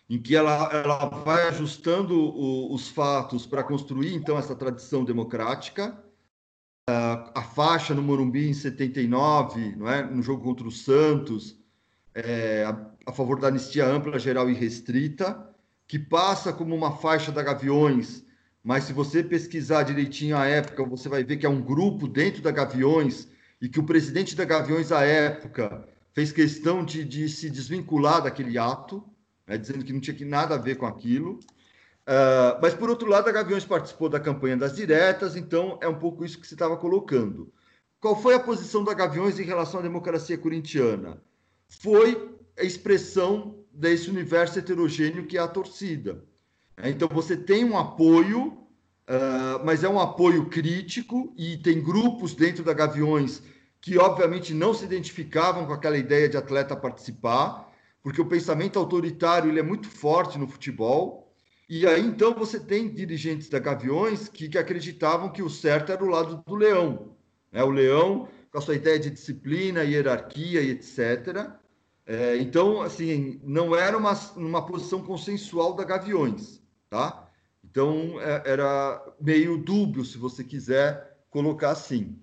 em que ela, ela vai ajustando o, os fatos para construir, então, essa tradição democrática a faixa no Morumbi em 79, não é? no jogo contra o Santos, é, a, a, favor da anistia ampla, geral e restrita, que passa como uma faixa da Gaviões, mas se você pesquisar direitinho a época, você vai ver que é um grupo dentro da Gaviões e que o presidente da Gaviões à época fez questão de, de se desvincular daquele ato, né, dizendo que não tinha nada a ver com aquilo. Uh, mas, por outro lado, a Gaviões participou da campanha das diretas, então é um pouco isso que você estava colocando. Qual foi a posição da Gaviões em relação à democracia corintiana? Foi a expressão desse universo heterogêneo que é a torcida. Então, você tem um apoio, uh, mas é um apoio crítico, e tem grupos dentro da Gaviões que, obviamente, não se identificavam com aquela ideia de atleta participar, porque o pensamento autoritário ele é muito forte no futebol. E aí, então, você tem dirigentes da Gaviões que, que acreditavam que o certo era o lado do leão. Né? O leão, com a sua ideia de disciplina, hierarquia e etc. É, então, assim, não era uma, uma posição consensual da Gaviões, tá? Então, é, era meio dúbio, se você quiser colocar assim.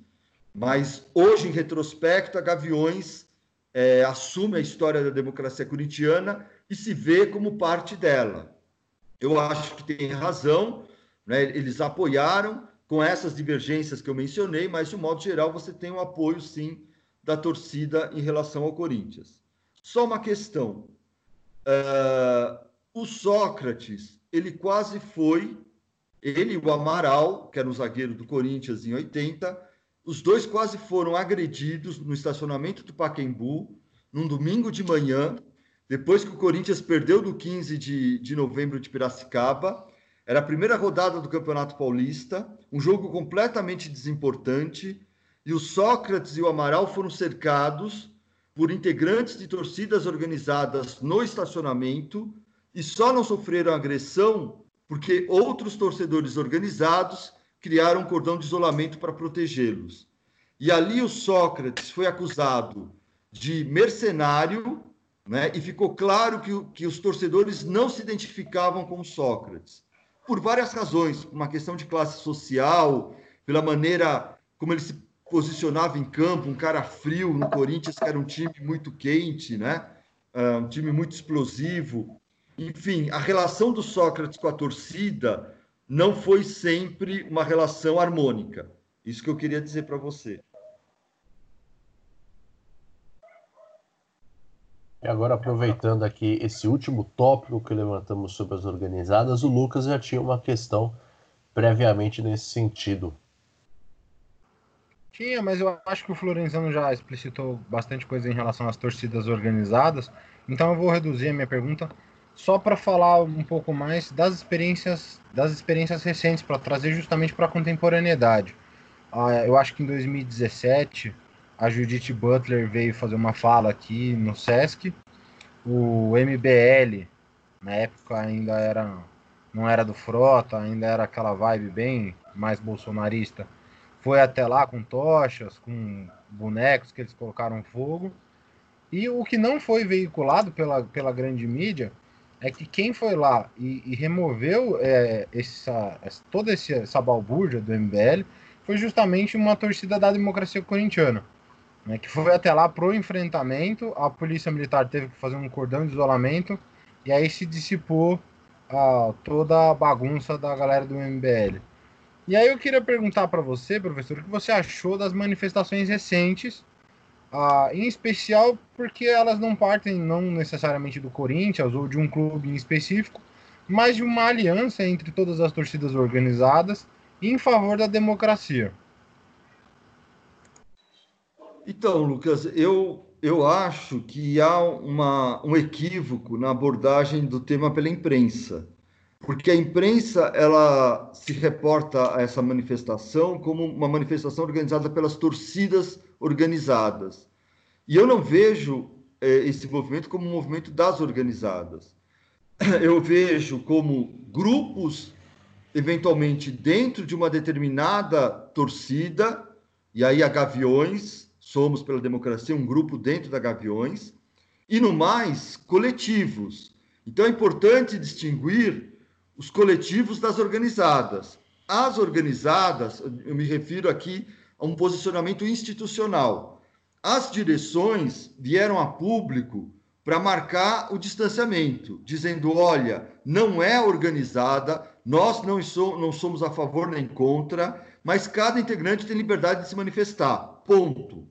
Mas, hoje, em retrospecto, a Gaviões é, assume a história da democracia corintiana e se vê como parte dela. Eu acho que tem razão, né? eles apoiaram com essas divergências que eu mencionei, mas de um modo geral você tem um apoio sim da torcida em relação ao Corinthians. Só uma questão: uh, o Sócrates ele quase foi, ele e o Amaral, que era o zagueiro do Corinthians em 80, os dois quase foram agredidos no estacionamento do Paquembu num domingo de manhã depois que o Corinthians perdeu do 15 de, de novembro de Piracicaba, era a primeira rodada do Campeonato Paulista, um jogo completamente desimportante, e o Sócrates e o Amaral foram cercados por integrantes de torcidas organizadas no estacionamento e só não sofreram agressão porque outros torcedores organizados criaram um cordão de isolamento para protegê-los. E ali o Sócrates foi acusado de mercenário, né? e ficou claro que, que os torcedores não se identificavam com Sócrates, por várias razões, uma questão de classe social, pela maneira como ele se posicionava em campo, um cara frio no Corinthians, que era um time muito quente, né? Uh, um time muito explosivo. Enfim, a relação do Sócrates com a torcida não foi sempre uma relação harmônica. Isso que eu queria dizer para você. E agora, aproveitando aqui esse último tópico que levantamos sobre as organizadas, o Lucas já tinha uma questão previamente nesse sentido. Tinha, mas eu acho que o Florenzano já explicitou bastante coisa em relação às torcidas organizadas, então eu vou reduzir a minha pergunta só para falar um pouco mais das experiências, das experiências recentes, para trazer justamente para a contemporaneidade. Ah, eu acho que em 2017 a Judith Butler veio fazer uma fala aqui no Sesc. O MBL, na época ainda era não era do Frota, ainda era aquela vibe bem mais bolsonarista. Foi até lá com tochas, com bonecos que eles colocaram fogo. E o que não foi veiculado pela, pela grande mídia é que quem foi lá e, e removeu é, essa, toda essa balbúrdia do MBL foi justamente uma torcida da democracia corintiana né, que foi até lá pro enfrentamento. A polícia militar teve que fazer um cordão de isolamento e aí se dissipou a, toda a bagunça da galera do MBL. E aí eu queria perguntar para você, professor, o que você achou das manifestações recentes, ah, em especial porque elas não partem não necessariamente do Corinthians ou de um clube em específico, mas de uma aliança entre todas as torcidas organizadas em favor da democracia. Então, Lucas, eu, eu acho que há uma, um equívoco na abordagem do tema pela imprensa, porque a imprensa ela se reporta a essa manifestação como uma manifestação organizada pelas torcidas organizadas. E eu não vejo é, esse movimento como um movimento das organizadas. Eu vejo como grupos, eventualmente dentro de uma determinada torcida, e aí a Gaviões, Somos pela Democracia, um grupo dentro da Gaviões, e no mais, coletivos. Então é importante distinguir os coletivos das organizadas. As organizadas, eu me refiro aqui a um posicionamento institucional. As direções vieram a público para marcar o distanciamento, dizendo: olha, não é organizada, nós não, somos a favor nem contra, mas cada integrante tem liberdade de se manifestar. Ponto.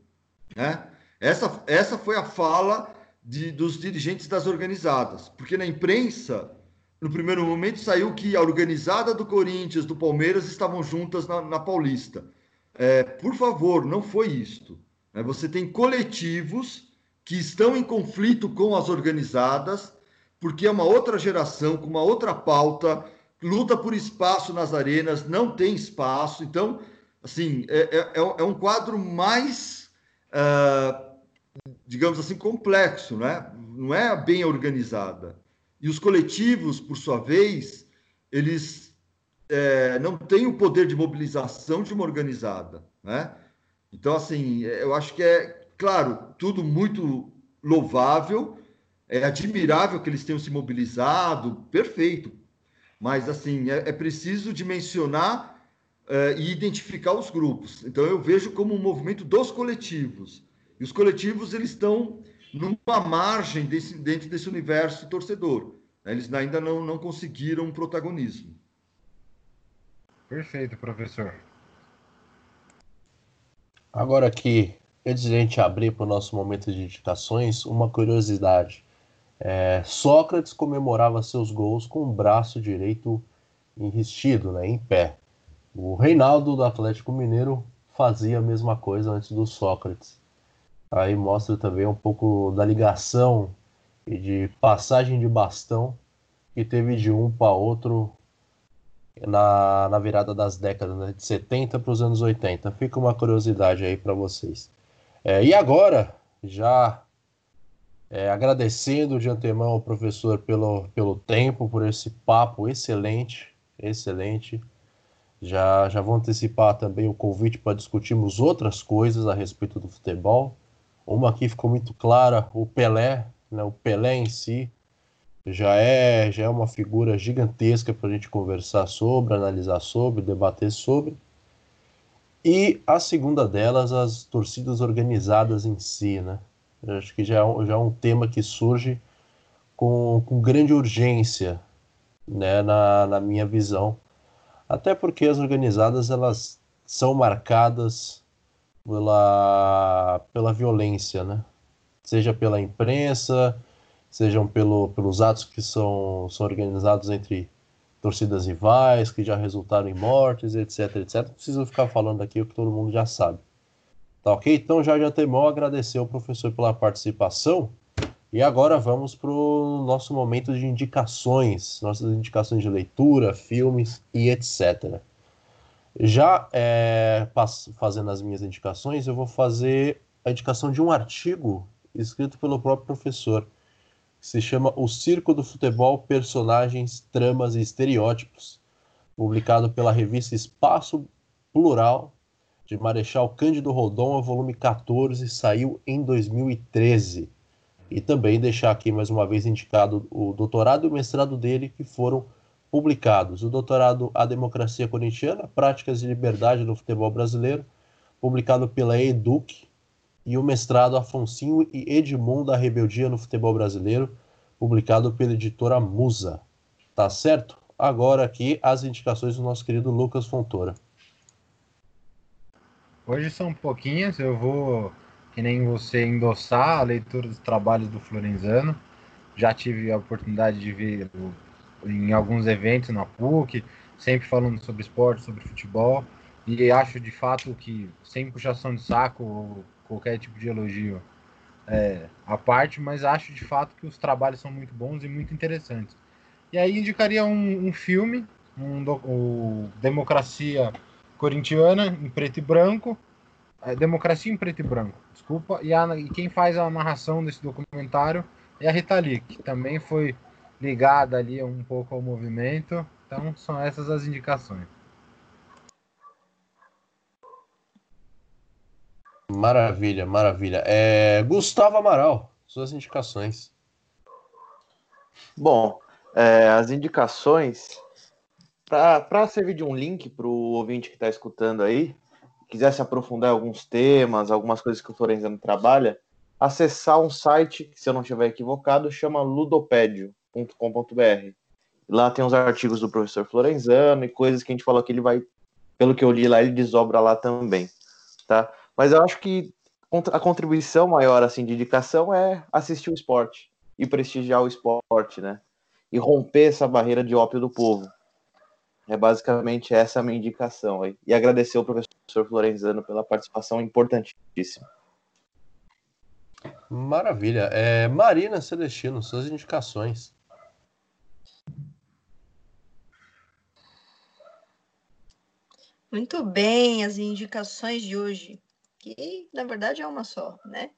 Né? Essa, essa foi a fala de, dos dirigentes das organizadas, porque na imprensa, no primeiro momento, saiu que a organizada do Corinthians, do Palmeiras, estavam juntas na, na Paulista. É, por favor, não foi isto. É, você tem coletivos que estão em conflito com as organizadas, porque é uma outra geração, com uma outra pauta, luta por espaço nas arenas, não tem espaço. Então, assim, é, é, é um quadro mais uh, digamos assim, complexo, né? não é bem organizada. E os coletivos, por sua vez, eles é, não têm o poder de mobilização de uma organizada. Né? Então, assim, eu acho que é, claro, tudo muito louvável, é admirável que eles tenham se mobilizado, perfeito. Mas, assim, é, é preciso dimensionar uh, e identificar os grupos. Então eu vejo como um movimento dos coletivos. E os coletivos eles estão numa margem desse, dentro desse universo torcedor. Né? Eles ainda não, não conseguiram um protagonismo. Perfeito, professor. Agora aqui, antes de a gente abrir para o nosso momento de indicações, uma curiosidade. É, Sócrates comemorava seus gols com o braço direito enristido, né, em pé. O Reinaldo do Atlético Mineiro fazia a mesma coisa antes do Sócrates. Aí mostra também um pouco da ligação e de passagem de bastão que teve de um para outro na, na virada das décadas, né, de 70 para os anos 80. Fica uma curiosidade aí para vocês. É, e agora, já é, agradecendo de antemão ao professor pelo, pelo tempo, por esse papo excelente, excelente Já, já vou antecipar também o convite para discutirmos outras coisas a respeito do futebol. Uma aqui ficou muito clara, o Pelé, né, o Pelé em si, já é, já é uma figura gigantesca para a gente conversar sobre, analisar sobre, debater sobre. E a segunda delas, as torcidas organizadas em si, né? Eu acho que já é, já é um tema que surge com, com grande urgência, né, na, na minha visão. Até porque as organizadas, elas são marcadas pela, pela violência, né? Seja pela imprensa, sejam pelo, pelos atos que são, são organizados entre torcidas rivais, que já resultaram em mortes, etc, etc. Não preciso ficar falando aqui o que todo mundo já sabe. Tá ok? Então, já de antemão, agradecer ao professor pela participação. E agora vamos para o nosso momento de indicações, nossas indicações de leitura, filmes e etc. Já é, fazendo as minhas indicações, eu vou fazer a indicação de um artigo escrito pelo próprio professor se chama O Circo do Futebol, Personagens, Tramas e Estereótipos, publicado pela revista Espaço Plural, de Marechal Cândido Rodon, volume 14, saiu em 2013. E também deixar aqui mais uma vez indicado o doutorado e o mestrado dele, que foram publicados. O doutorado A Democracia Corintiana, Práticas de Liberdade no Futebol Brasileiro, publicado pela EDUC, e o mestrado Afonsinho e Edmundo da Rebeldia no Futebol Brasileiro, publicado pela editora Musa. Tá certo? Agora aqui as indicações do nosso querido Lucas Fontoura. Hoje são pouquinhas, eu vou, que nem você, endossar a leitura dos trabalhos do Florenzano. Já tive a oportunidade de ver em alguns eventos na PUC, sempre falando sobre esporte, sobre futebol, e acho de fato que, sem puxação de saco, qualquer tipo de elogio é, à parte, mas acho de fato que os trabalhos são muito bons e muito interessantes. E aí indicaria um, um filme, um o Democracia Corintiana, em preto e branco, é, Democracia em preto e branco, desculpa, e, a, e, quem faz a narração desse documentário é a Rita Lee, que também foi ligada ali um pouco ao movimento, então são essas as indicações. Maravilha, maravilha. É, Gustavo Amaral, suas indicações. Bom, é, as indicações, para servir de um link para o ouvinte que está escutando aí, quiser se aprofundar em alguns temas, algumas coisas que o Florenzano trabalha, acessar um site, que se eu não estiver equivocado, chama ludopédio.com.br. Lá tem os artigos do professor Florenzano e coisas que a gente falou que ele vai, pelo que eu li lá, ele desobra lá também, tá? Mas eu acho que a contribuição maior assim de indicação é assistir o esporte e prestigiar o esporte, né? E romper essa barreira de ópio do povo. É basicamente essa a minha indicação aí. E agradecer ao professor Florenzano pela participação importantíssima. Maravilha. É, Marina Celestino, suas indicações. Muito bem, as indicações de hoje que na verdade é uma só, né?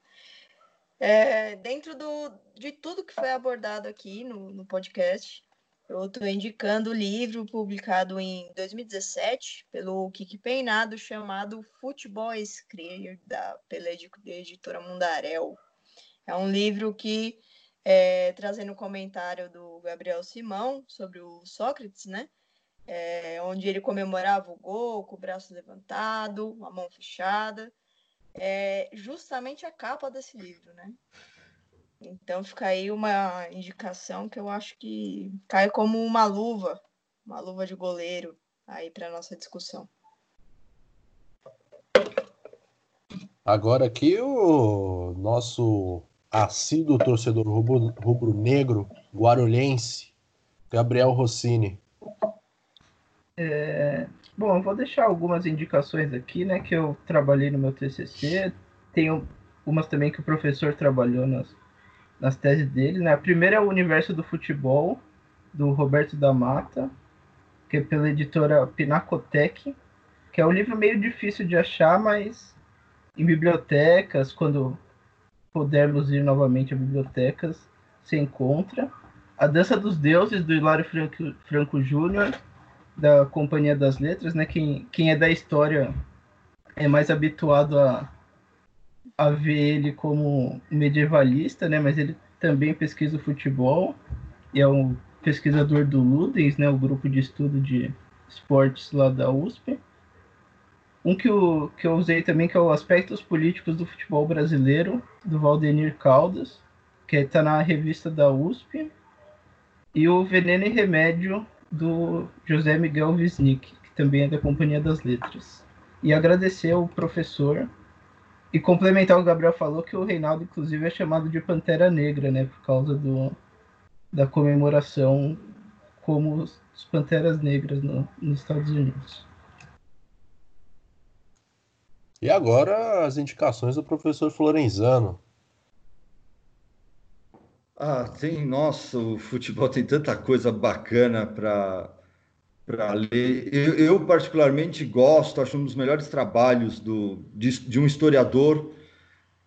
É, dentro do, de tudo que foi abordado aqui no, no podcast, eu estou indicando o livro publicado em 2017 pelo Kiki Peinado, chamado Futebol da, pela editora Mundarel. É um livro que, é, trazendo o um comentário do Gabriel Simão sobre o Sócrates, né? É, onde ele comemorava o gol com o braço levantado, a mão fechada é justamente a capa desse livro, né? Então fica aí uma indicação que eu acho que cai como uma luva, uma luva de goleiro aí para nossa discussão. Agora aqui o nosso assíduo torcedor rubro-negro guarulhense, Gabriel Rossini. É, Bom, eu vou deixar algumas indicações aqui, né, que eu trabalhei no meu TCC. Tenho umas também que o professor trabalhou nas, nas teses dele, né? A primeira é o Universo do Futebol, do Roberto da Mata, que é pela editora Pinacotec, que é um livro meio difícil de achar, mas em bibliotecas, quando pudermos ir novamente a bibliotecas, se encontra. A Dança dos Deuses, do Hilário Franco, Franco Júnior, da Companhia das Letras, né? Quem, quem é da história é mais habituado a, a ver ele como medievalista, né? Mas ele também pesquisa futebol e é um pesquisador do Ludens, né? O grupo de estudo de esportes lá da USP. Um que eu, que eu usei também, que é o Aspectos Políticos do Futebol Brasileiro, do Valdenir Caldas, que está na revista da USP. E o Veneno e Remédio, do José Miguel Wisnik, que também é da Companhia das Letras. E agradecer ao professor e complementar o Gabriel falou, que o Reinaldo, inclusive, é chamado de Pantera Negra, né? Por causa do, da comemoração como os Panteras Negras no, nos Estados Unidos. E agora as indicações do professor Florenzano. Ah, tem, nossa, o futebol tem tanta coisa bacana para para ler. Eu, eu, particularmente gosto, acho um dos melhores trabalhos do, de, de um historiador,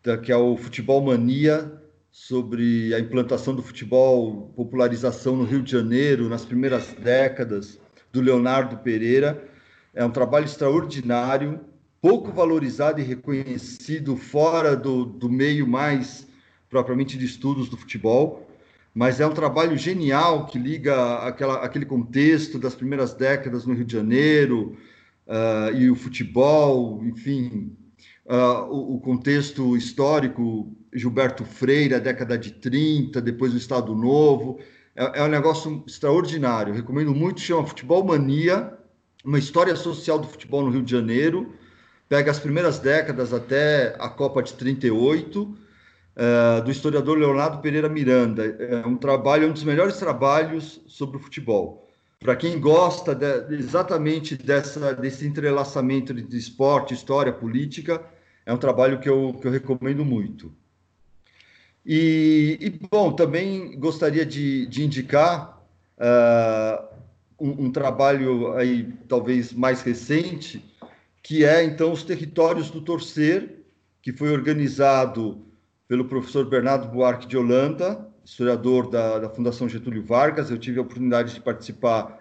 da, que é o Futebol Mania, sobre a implantação do futebol, popularização no Rio de Janeiro nas primeiras décadas, do Leonardo Pereira. É um trabalho extraordinário, pouco valorizado e reconhecido fora do, do meio mais propriamente de estudos do futebol, mas é um trabalho genial que liga aquela, aquele contexto das primeiras décadas no Rio de Janeiro uh, e o futebol, enfim, uh, o, o, contexto histórico, Gilberto Freire, a década de 30, depois o Estado Novo. É, é um negócio extraordinário. Recomendo muito, chama Futebol Mania, uma história social do futebol no Rio de Janeiro. Pega as primeiras décadas até a Copa de 38, uh, do historiador Leonardo Pereira Miranda. É um trabalho, um dos melhores trabalhos sobre o futebol. Para quem gosta de, exatamente dessa, desse entrelaçamento de esporte, história, política, é um trabalho que eu, que eu recomendo muito. E, e bom, também gostaria de, de indicar uh, um, um, trabalho aí talvez mais recente, que é então os territórios do torcer, que foi organizado pelo professor Bernardo Buarque de Holanda, historiador da, da Fundação Getúlio Vargas. Eu tive a oportunidade de participar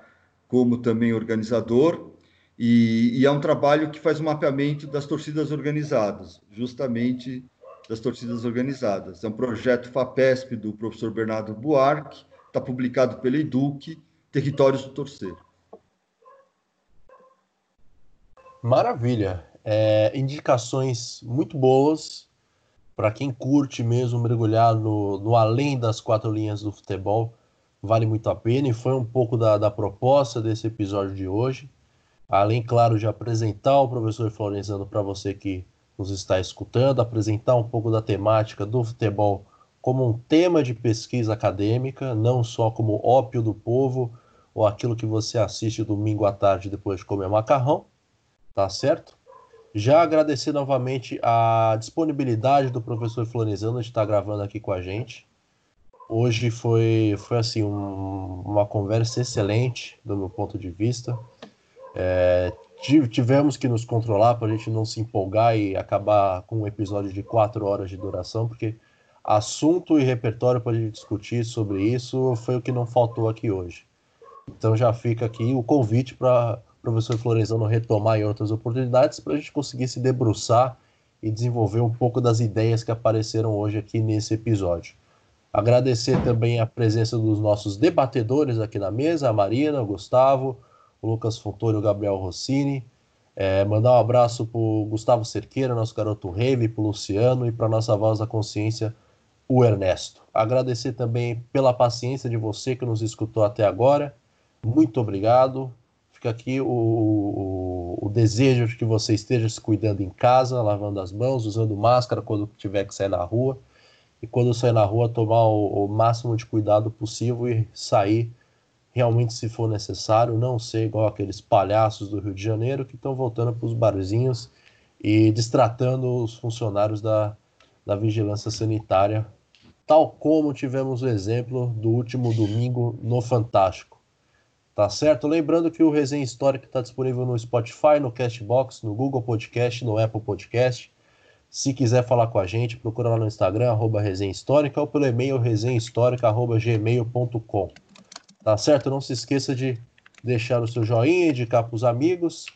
como também organizador. E, e, é um trabalho que faz um mapeamento das torcidas organizadas, justamente das torcidas organizadas. É um projeto FAPESP do professor Bernardo Buarque, está publicado pela Eduque, Territórios do Torcer. Maravilha. É, indicações muito boas para quem curte mesmo mergulhar no, no além das quatro linhas do futebol. Vale muito a pena e foi um pouco da, da proposta desse episódio de hoje Além, claro, de apresentar o professor Florenzano para você que nos está escutando, apresentar um pouco da temática do futebol como um tema de pesquisa acadêmica, não só como ópio do povo ou aquilo que você assiste domingo à tarde depois de comer macarrão, tá certo? Já agradecer novamente a disponibilidade do professor Florenzano de estar gravando aqui com a gente. Hoje foi, foi assim um, uma conversa excelente do meu ponto de vista. É, tivemos que nos controlar para a gente não se empolgar e acabar com um episódio de quatro horas de duração, porque assunto e repertório para a gente discutir sobre isso foi o que não faltou aqui hoje. Então já fica aqui o convite para professor Florenzano retomar em outras oportunidades para a gente conseguir se debruçar e desenvolver um pouco das ideias que apareceram hoje aqui nesse episódio. Agradecer também a presença dos nossos debatedores aqui na mesa, a Marina, o Gustavo, o Lucas Fontoura e o Gabriel Rossini. É, mandar um abraço para o Gustavo Cerqueira, nosso garoto Rave, para o Luciano e para nossa voz da consciência, o Ernesto. Agradecer também pela paciência de você que nos escutou até agora. Muito obrigado. Fica aqui o, o, o desejo de que você esteja se cuidando em casa, lavando as mãos, usando máscara quando tiver que sair na rua. E quando sair na rua, tomar o, o máximo de cuidado possível e sair realmente se for necessário, não ser igual aqueles palhaços do Rio de Janeiro que estão voltando para os barzinhos e distratando os funcionários da, da vigilância sanitária, tal como tivemos o exemplo do último domingo no Fantástico. Tá certo? Lembrando que o Resenha Histórica está disponível no Spotify, no Castbox, no Google Podcast, no Apple Podcast. Se quiser falar com a gente, procura lá no Instagram, arroba Resenha Histórica, ou pelo e-mail resenhahistórica.gmail.com. Tá certo? Não se esqueça de deixar o seu joinha, indicar para os amigos.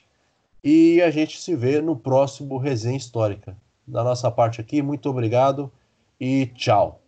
E a gente se vê no próximo Resenha Histórica. Da nossa parte aqui, muito obrigado e tchau.